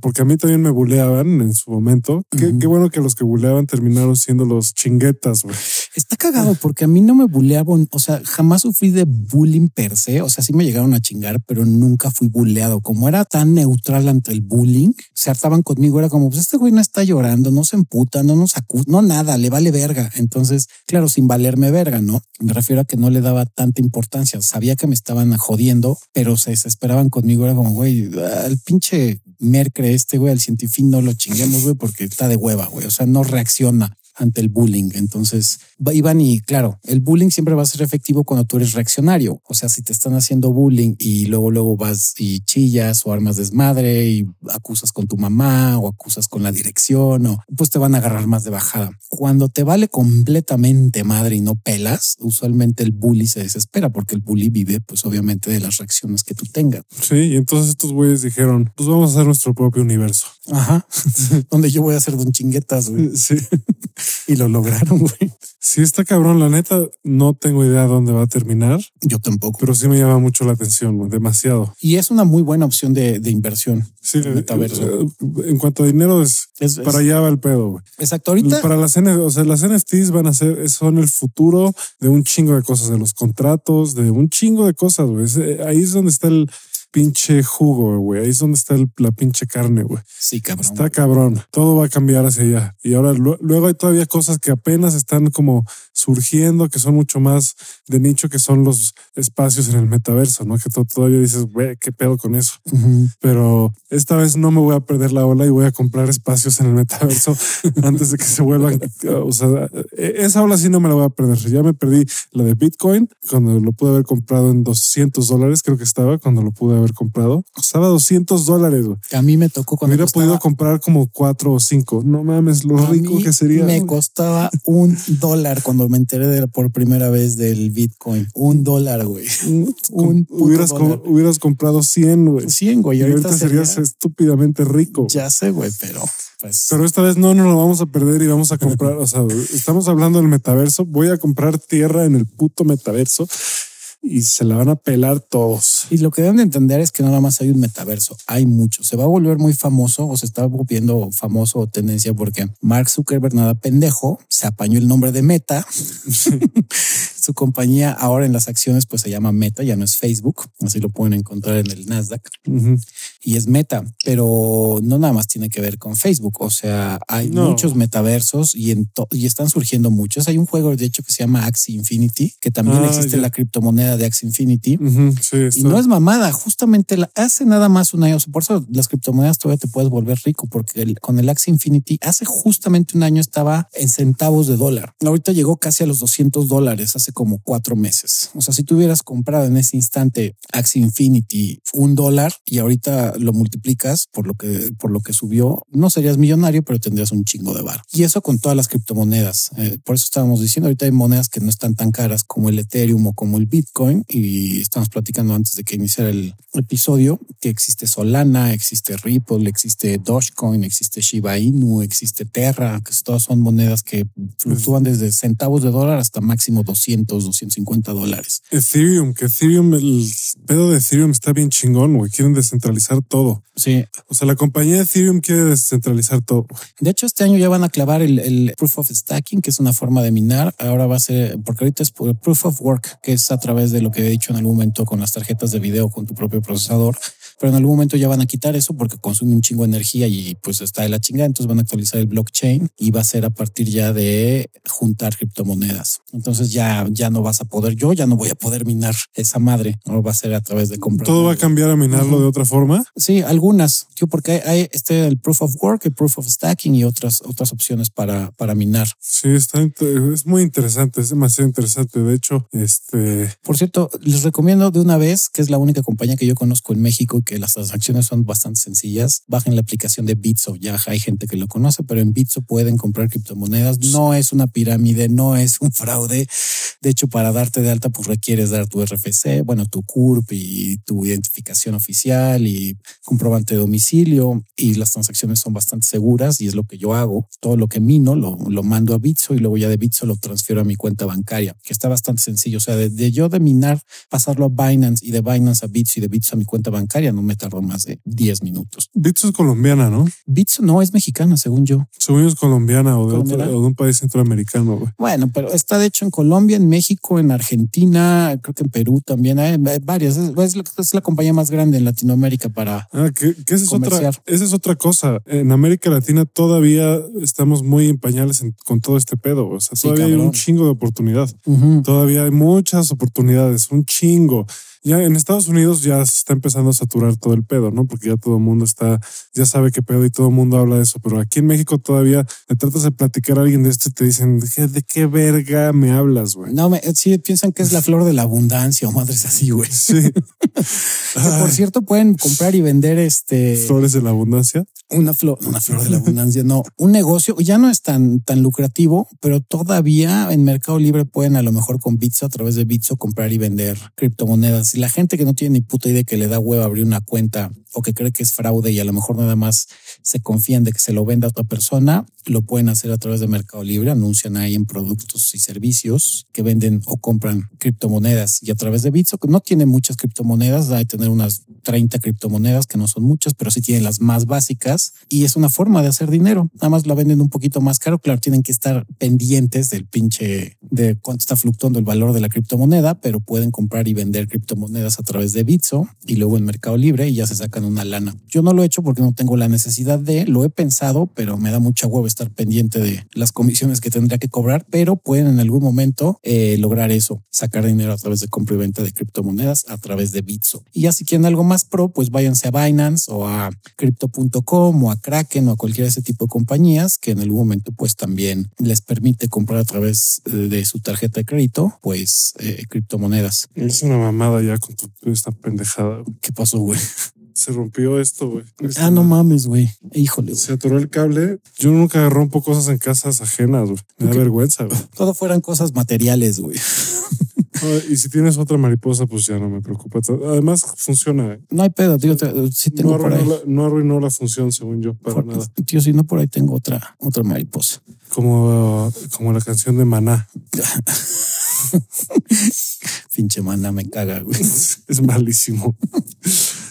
porque a mí también me buleaban en su momento. Qué, bueno que los que buleaban terminaron siendo los chinguetas, güey. Está cagado porque a mí no me buleaban, o sea, jamás sufrí de bullying per se, o sea, sí me llegaron a chingar, pero nunca fui buleado. Como era tan neutral ante el bullying, se hartaban conmigo, era como, pues este güey no está llorando, no se emputa, no nos acusa, no nada, le vale verga. Entonces, claro, sin valerme verga, ¿no? Me refiero a que no le daba tanta importancia Sabía que me estaban jodiendo, pero se desesperaban conmigo. Era como, güey, al pinche Mercre este, güey, al científico no lo chinguemos, güey, porque está de hueva, güey. O sea, no reacciona ante el bullying. Entonces iban y claro, el bullying siempre va a ser efectivo cuando tú eres reaccionario. O sea, si te están haciendo bullying y luego, luego vas y chillas o armas desmadre y acusas con tu mamá o acusas con la dirección o pues te van a agarrar más de bajada. Cuando te vale completamente madre y no pelas, usualmente el bully se desespera porque el bully vive pues obviamente de las reacciones que tú tengas. Sí, y entonces estos güeyes dijeron, pues vamos a hacer nuestro propio universo. Ajá. Donde yo voy a hacer don chinguetas, güey. Sí. Y lo lograron, güey. Sí, está cabrón. La neta, no tengo idea dónde va a terminar. Yo tampoco. Pero sí me llama mucho la atención, demasiado. Y es una muy buena opción de, inversión. Sí, metaverso. Eh, en cuanto a dinero, es, para allá va el pedo. Güey. Exacto. Ahorita. Para las, o sea, las NFTs van a ser, son el futuro de un chingo de cosas, de los contratos, de un chingo de cosas. Güey. Eh, ahí es donde está el, pinche jugo, güey. Ahí es donde está la pinche carne, güey. Sí, cabrón. Está cabrón. Todo va a cambiar hacia allá. Y ahora luego hay todavía cosas que apenas están como surgiendo, que son mucho más de nicho, que son los espacios en el metaverso, ¿no? Que todavía dices, güey, qué pedo con eso. Pero esta vez no me voy a perder la ola y voy a comprar espacios en el metaverso antes de que se vuelvan. O sea, e-, esa ola sí no me la voy a perder. Ya me perdí la de Bitcoin cuando lo pude haber comprado en 200 dólares, creo que estaba cuando lo pude haber comprado. Costaba 200 dólares. A mí me tocó cuando hubiera podido comprar como cuatro o cinco. No mames, lo rico que sería. Me costaba un dólar cuando me enteré de, por primera vez del Bitcoin. Un dólar, güey. Un hubieras, hubieras comprado 100, güey. 100, güey. Y ahorita, serías estúpidamente rico. Ya sé, güey, pero pues. Pero esta vez no nos lo vamos a perder y vamos a comprar. o sea, estamos hablando del metaverso. Voy a comprar tierra en el puto metaverso y se la van a pelar todos. Y lo que deben de entender es que nada más hay un metaverso, hay mucho. Se va a volver muy famoso o se está volviendo famoso o tendencia porque Mark Zuckerberg, nada pendejo, se apañó el nombre de Meta. Su compañía ahora en las acciones pues se llama Meta, ya no es Facebook, así lo pueden encontrar en el Nasdaq. Y es Meta, pero no nada más tiene que ver con Facebook. O sea, hay muchos metaversos y, en y están surgiendo muchos. Hay un juego de hecho que se llama Axie Infinity, que también ah, existe la criptomoneda de Axie Infinity. y no es mamada, justamente hace nada más un año. Por eso las criptomonedas todavía te puedes volver rico, porque con el Axie Infinity hace justamente un año estaba en centavos de dólar. Ahorita llegó casi a los 200 dólares hace como cuatro meses. O sea, si tú hubieras comprado en ese instante Axie Infinity un dólar y ahorita lo multiplicas por lo que, por lo que subió, no serías millonario, pero tendrías un chingo de bar. Y eso con todas las criptomonedas. Eh, por eso estábamos diciendo, ahorita hay monedas que no están tan caras como el Ethereum o como el Bitcoin y estamos platicando antes de que iniciara el episodio que existe Solana, existe Ripple, existe Dogecoin, existe Shiba Inu, existe Terra, que todas son monedas que fluctúan desde centavos de dólar hasta máximo 200, 250 dólares. Ethereum, que Ethereum, el pedo de Ethereum está bien chingón, güey. Quieren descentralizar todo. Sí. O sea, la compañía de Ethereum quiere descentralizar todo. De hecho, este año ya van a clavar el, el Proof of Stacking, que es una forma de minar. Ahora va a ser, porque ahorita es Proof of Work, que es a través de lo que he dicho en algún momento con las tarjetas de video con tu propio procesador pero en algún momento ya van a quitar eso porque consume un chingo de energía y pues está de la chingada. Entonces van a actualizar el blockchain y va a ser a partir ya de juntar criptomonedas. Entonces ya, ya no vas a poder, yo ya no voy a poder minar esa madre, no va a ser a través de comprar. ¿Todo va a cambiar a minarlo de otra forma? Sí, algunas. Yo porque hay este el proof of work, el proof of stacking y otras, otras opciones para, para minar. Sí, está, es muy interesante, es demasiado interesante. De hecho, este. Por cierto, les recomiendo de una vez que es la única compañía que yo conozco en México que las transacciones son bastante sencillas. Bajen la aplicación de Bitso. Ya hay gente que lo conoce, pero en Bitso pueden comprar criptomonedas. No es una pirámide, no es un fraude. De hecho, para darte de alta, pues requieres dar tu RFC, bueno, tu CURP y tu identificación oficial y comprobante de domicilio. Y las transacciones son bastante seguras y es lo que yo hago. Todo lo que mino lo, lo mando a Bitso y luego ya de Bitso lo transfiero a mi cuenta bancaria, que está bastante sencillo. O sea, de, yo de minar, pasarlo a Binance y de Binance a Bitso y de Bitso a mi cuenta bancaria no me tardó más de 10 minutos. Bitso es colombiana, ¿no? Bitso no es mexicana, según yo. Según yo es colombiana o de, otro, o de un país centroamericano. Güey. Bueno, pero está de hecho en Colombia, en México, en Argentina, creo que en Perú también hay, varias. Es, es, la compañía más grande en Latinoamérica para. Ah, que, esa, es otra, esa es otra cosa. En América Latina todavía estamos muy en pañales con todo este pedo. O sea, todavía hay un chingo de oportunidad. Todavía hay muchas oportunidades, un chingo. Ya en Estados Unidos ya se está empezando a saturar todo el pedo, ¿no? Porque ya todo el mundo está, ya sabe qué pedo y todo el mundo habla de eso. Pero aquí en México todavía le tratas de platicar a alguien de esto y te dicen, ¿de qué verga me hablas, güey? No, me, sí piensan que es la flor de la abundancia o madres así, güey. Sí. por cierto, pueden comprar y vender este. Flores de la abundancia. Una flor, una flor de la abundancia, no. Un negocio ya no es tan, tan lucrativo, pero todavía en Mercado Libre pueden a lo mejor con Bitso, a través de Bitso, comprar y vender criptomonedas. Y la gente que no tiene ni puta idea que le da huevo abrir una cuenta o que cree que es fraude y a lo mejor nada más se confían de que se lo venda a otra persona, lo pueden hacer a través de Mercado Libre, anuncian ahí en productos y servicios que venden o compran criptomonedas y a través de Bitso, que no tiene muchas criptomonedas, hay tener unas 30 criptomonedas que no son muchas, pero sí tienen las más básicas y es una forma de hacer dinero. Nada más la venden un poquito más caro. Claro, tienen que estar pendientes del pinche de cuánto está fluctuando el valor de la criptomoneda, pero pueden comprar y vender criptomonedas a través de Bitso y luego en Mercado Libre y ya se sacan una lana. Yo no lo he hecho porque no tengo la necesidad de, lo he pensado, pero me da mucha hueva estar pendiente de las comisiones que tendría que cobrar, pero pueden en algún momento eh, lograr eso, sacar dinero a través de compra y venta de criptomonedas a través de Bitso. Y ya si quieren algo más pro, pues váyanse a Binance o a crypto.com o a Kraken o a cualquier ese tipo de compañías que en algún momento pues también les permite comprar a través de su tarjeta de crédito, pues eh, criptomonedas. Es una mamada ya con tu, esta pendejada. ¿Qué pasó, güey? Se rompió esto, güey. Ah, no mames, güey. Híjole. Se atoró el cable. Yo nunca rompo cosas en casas ajenas, güey. Me da vergüenza, güey. Todo fueran cosas materiales, güey. y si tienes otra mariposa, pues ya no me preocupa. Además, funciona. ¿eh? No hay pedo, tío. Sí tengo no, arruinó La, no arruinó la función, según yo, para nada. Tío, si no, por ahí tengo otra, otra mariposa. Como, como la canción de Maná. Pinche Maná me caga, güey. es malísimo.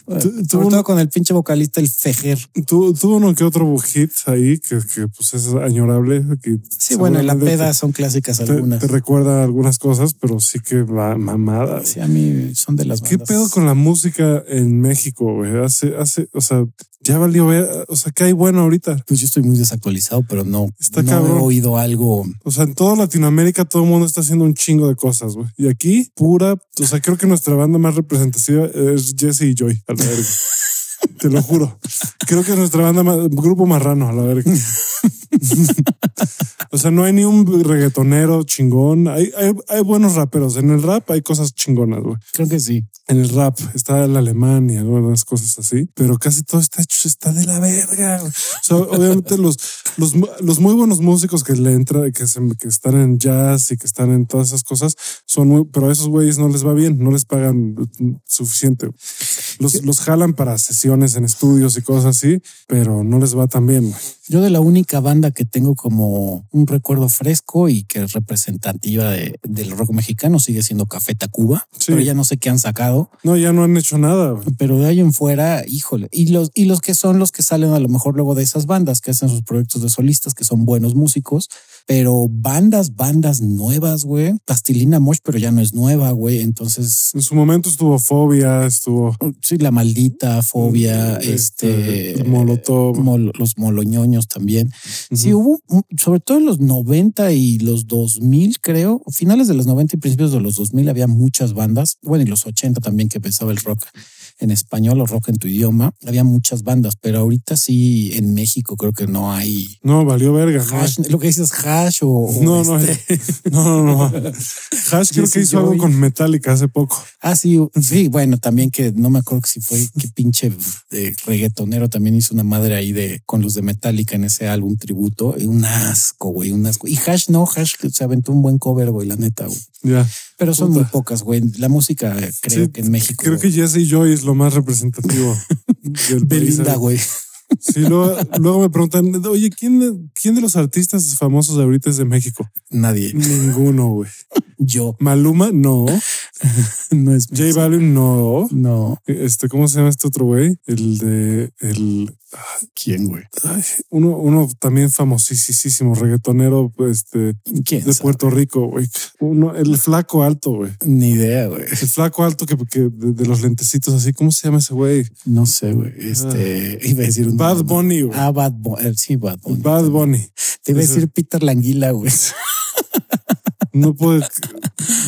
Sobre todo con el pinche vocalista, el Fejer. Tuvo uno que otro hit ahí que, que pues es añorable. Que sí, bueno, en la peda son clásicas algunas. Te recuerda algunas cosas, pero sí que va mamada. Sí, a mí son de las ¿Qué pedo con la música en México, güey? Hace, hace, o sea, ya valió ver, o sea, ¿qué hay bueno ahorita? Pues yo estoy muy desactualizado, pero no, está no he oído algo. O sea, en toda Latinoamérica todo el mundo está haciendo un chingo de cosas, güey. Y aquí, pura, o sea, creo que nuestra banda más representativa es Jesse y Joy, a la verga. Te lo juro. Creo que nuestra banda, más, grupo marrano, a la verga. o sea, no hay ni un reggaetonero chingón. Hay, hay, hay, buenos raperos. En el rap hay cosas chingonas, güey. Creo que sí. En el rap está el alemán y algunas cosas así, pero casi todo está hecho, está de la verga. O sea, obviamente los, los, los muy buenos músicos que le entran, que, se, que están en jazz y que están en todas esas cosas, son muy, pero a esos güeyes no les va bien, no les pagan suficiente. Los, los jalan para sesiones en estudios y cosas así, pero no les va tan bien. Güey. Yo de la única banda que tengo como un recuerdo fresco y que es representativa de, del rock mexicano sigue siendo Café Tacuba, sí. pero ya no sé qué han sacado. No, ya no han hecho nada. Pero de ahí en fuera, híjole. Y los, y los que son los que salen a lo mejor luego de esas bandas que hacen sus proyectos de solistas, que son buenos músicos, pero bandas, bandas nuevas, güey. Pastilina Mosh, pero ya no es nueva, güey. Entonces. En su momento estuvo Fobia, estuvo. Sí, la maldita Fobia, este. este Molotov. Mol, los Moloñoños también. Uh -huh. Sí, hubo, sobre todo en los 90 y los 2000, creo, finales de los 90 y principios de los 2000 había muchas bandas. Bueno, y los 80 también que empezaba el rock en español o rock en tu idioma, había muchas bandas, pero ahorita sí en México creo que no hay. No, valió verga. Hash, lo que dices hash o. No, no, este- no, no, no. Hash creo que hizo algo con Metallica hace poco. Ah, sí, sí, bueno, también que no me acuerdo si fue qué pinche de reggaetonero también hizo una madre ahí de con los de Metallica en ese álbum tributo. Un asco, güey, un asco. Y Hash no, Hash se aventó un buen cover, güey, la neta, güey. Ya. Pero son Puta. muy pocas, güey. La música, eh, creo Sí, que en México. Creo que Jesse Joy es lo más representativo del. Belinda, güey. Sí, luego, luego me preguntan, oye, ¿quién, ¿quién de los artistas famosos de ahorita es de México? Nadie. Ninguno, güey. Yo. Maluma, no. No es J Balvin, no. No. Este, ¿cómo se llama este otro güey? El de el ¿Quién, güey? ay, uno, uno también famosísimo, reggaetonero, este, ¿Quién? de sabe? Puerto Rico, güey. Uno, el flaco alto, güey. Ni idea, güey. El flaco alto que, que de, de los lentecitos así, ¿cómo se llama ese güey? No sé, güey. Este, iba a decir un Bad nombre. Bunny, güey. Ah, Bad Bunny. Sí, Bad Bunny. Bad Bunny. Te iba a decir Peter Languila, güey. No puedo.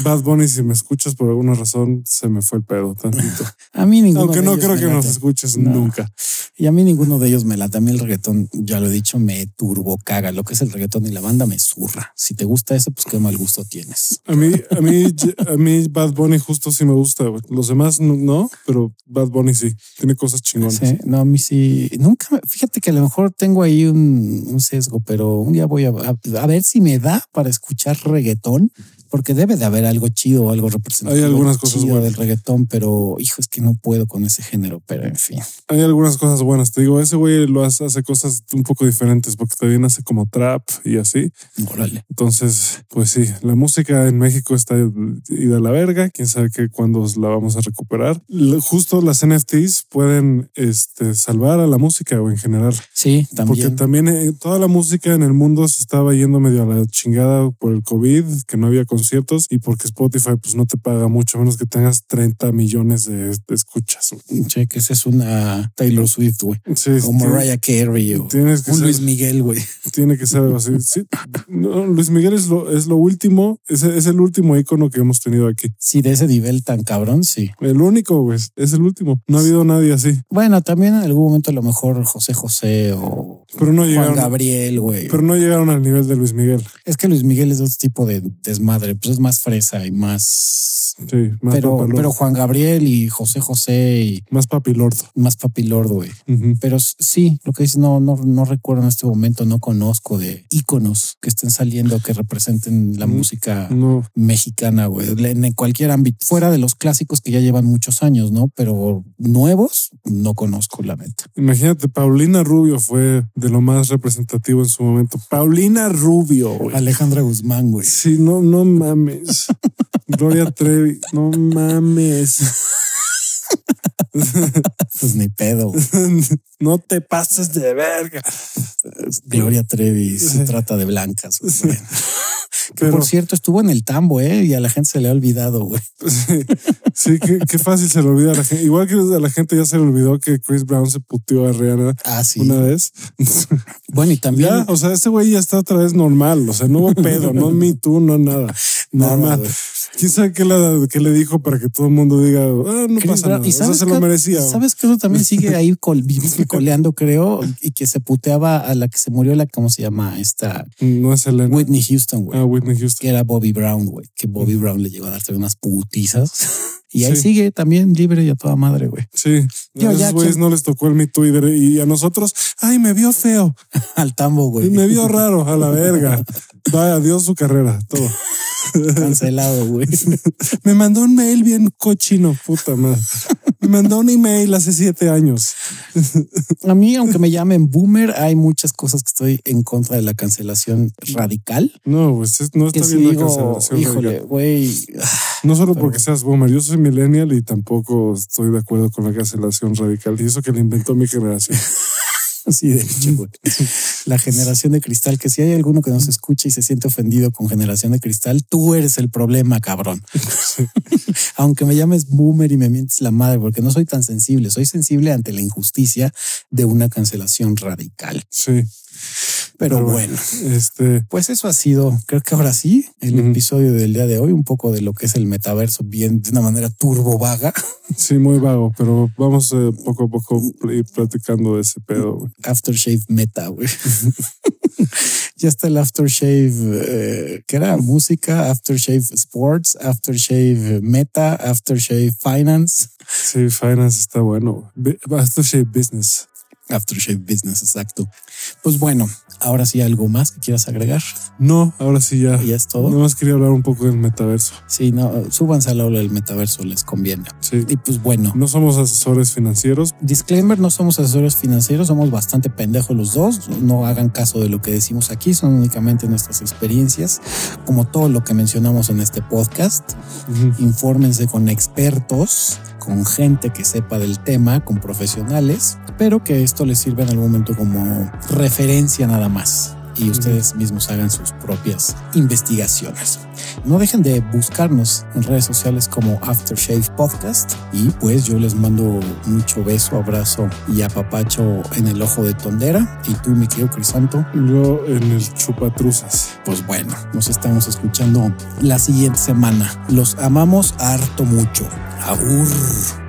Bad Bunny, si me escuchas por alguna razón, se me fue el pedo tantito. A mí ninguno Aunque de no ellos creo me que nos late. escuches No. nunca. Y a mí ninguno de ellos me late. A mí el reggaetón, ya lo he dicho, me turbo caga. Lo que es el reggaetón y la banda me zurra. Si te gusta ese, pues qué mal gusto tienes. A mí, a mí, a mí Bad Bunny justo sí me gusta. Los demás no, pero Bad Bunny sí. Tiene cosas chingonas. Sí, no, a mí sí. Nunca, me- fíjate que a lo mejor tengo ahí un, un sesgo, pero un día voy a, a, a ver si me da para escuchar reggaetón, porque debe de haber algo chido o algo representativo. Hay algunas cosas buenas. del reggaetón, pero hijo, es que no puedo con ese género, pero en fin. Hay algunas cosas buenas. Te digo, ese güey lo hace, hace cosas un poco diferentes porque también hace como trap y así. Órale. Entonces, pues sí, la música en México está ida a la verga. Quién sabe que cuándo la vamos a recuperar. Justo las NFTs pueden este, salvar a la música o en general. Sí, Porque también. también eh, toda la música en el mundo se estaba yendo medio a la chingada por el COVID, que no había conciertos y porque Spotify pues no te paga mucho, menos que tengas 30 millones de, de escuchas. Che, que esa es una Taylor Swift, güey. Sí, O Mariah Carey o Tienes que un ser- Luis Miguel, güey. tiene que ser algo así. Sí. No, Luis Miguel es lo, es lo último, es, es el último icono que hemos tenido aquí. Sí, de ese nivel tan cabrón, sí. El único, güey, es el último. No ha habido nadie así, Bueno, también en algún momento a lo mejor José José o pero no Juan llegaron. Gabriel, güey. Pero no llegaron al nivel de Luis Miguel. Es que Luis Miguel es otro tipo de desmadre, pues es más fresa y más. Sí, más Pero, pero Juan Gabriel y José José y más papilordo. más papilordo, güey. Pero sí, lo que dices, no, no, no recuerdo en este momento, no conozco de íconos que estén saliendo que representen la Mm, música No, mexicana, güey, en cualquier ámbito, fuera de los clásicos que ya llevan muchos años, ¿no? Pero nuevos, no conozco la neta. Imagínate, Paulina Rubio fue de lo más representativo en su momento. Paulina Rubio. Alejandra Guzmán, güey. Sí, no, no mames. Gloria Trevi, no mames. Pues ni pedo. No te pases de verga. Gloria Trevi se trata de blancas. güey. Pero por cierto, estuvo en el tambo, ¿eh? Y a la gente se le ha olvidado, güey. sí, sí, qué, qué fácil se le olvida a la gente. Igual que a la gente ya se le olvidó que Chris Brown se puteó a Rihanna Ah, sí. una vez. Bueno, y también. Ya, o sea, ese güey ya está otra vez normal. O sea, no hubo pedo, no me tú, no nada. Nada. ¿Quién sabe qué le, qué le dijo para que todo el mundo diga, ah, no Chris pasa Brown. nada? Y O sea, sabes se lo merecía. sabes que uno también sigue ahí col, coleando, creo, y que se puteaba a la que se murió, la, ¿cómo se llama? Esta No es Elena. Whitney Houston, güey. Ah, Whitney Houston. que era Bobby Brown, güey, que Bobby Brown le llegó a darte unas putizas. Y ahí Sí. sigue también libre y a toda madre, güey. Sí, Yo a esos güeyes ¿quién- no les tocó el Me Too y, a nosotros, ay, me vio feo, Al tambo, güey. me vio raro, a la verga. Va, adiós su carrera, todo. Cancelado, güey. Me mandó un mail bien cochino, puta madre. Me mandó un email hace siete años. A mí, aunque me llamen boomer, hay muchas cosas que estoy en contra de la cancelación radical. No, pues es- no está bien la cancelación. híjole, güey, No solo porque seas boomer, yo soy millennial y tampoco estoy de acuerdo con la cancelación radical. Y eso que le inventó mi generación. así de hecho. La generación de cristal, que si hay alguno que nos escucha y se siente ofendido con generación de cristal, tú eres el problema, cabrón. Aunque me llames boomer y me mientes la madre, porque no soy tan sensible, soy sensible ante la injusticia de una cancelación radical. Sí. Pero, bueno, este, pues eso ha sido, creo que ahora sí, el episodio del día de hoy, un poco de lo que es el metaverso, bien de una manera turbo vaga. Sí, muy vago, pero vamos eh, poco a poco ir platicando de ese pedo. Aftershave meta, güey. ya está el aftershave, eh, que era música, aftershave sports, aftershave meta, aftershave finance. Sí, finance está bueno. Aftershave business. Aftershave Business, exacto. Pues bueno, ahora sí, algo más que quieras agregar. No, ahora sí ya. Ya es todo. No más quería hablar un poco del metaverso. Sí, no, súbanse a la ola del metaverso, les conviene. Sí. Y pues bueno. No somos asesores financieros. Disclaimer, no somos asesores financieros, somos bastante pendejos los dos. No hagan caso de lo que decimos aquí, son únicamente nuestras experiencias, como todo lo que mencionamos en este podcast. Infórmense con expertos con gente que sepa del tema, con profesionales, pero que esto les sirva en algún momento como referencia nada más y ustedes mismos hagan sus propias investigaciones. No dejen de buscarnos en redes sociales como Aftershave Podcast y pues yo les mando mucho beso, abrazo y apapacho en el ojo de tondera y tú mi querido Crisanto. Yo en el chupatruzas. Pues bueno, nos estamos escuchando la siguiente semana. Los amamos harto mucho. Agur.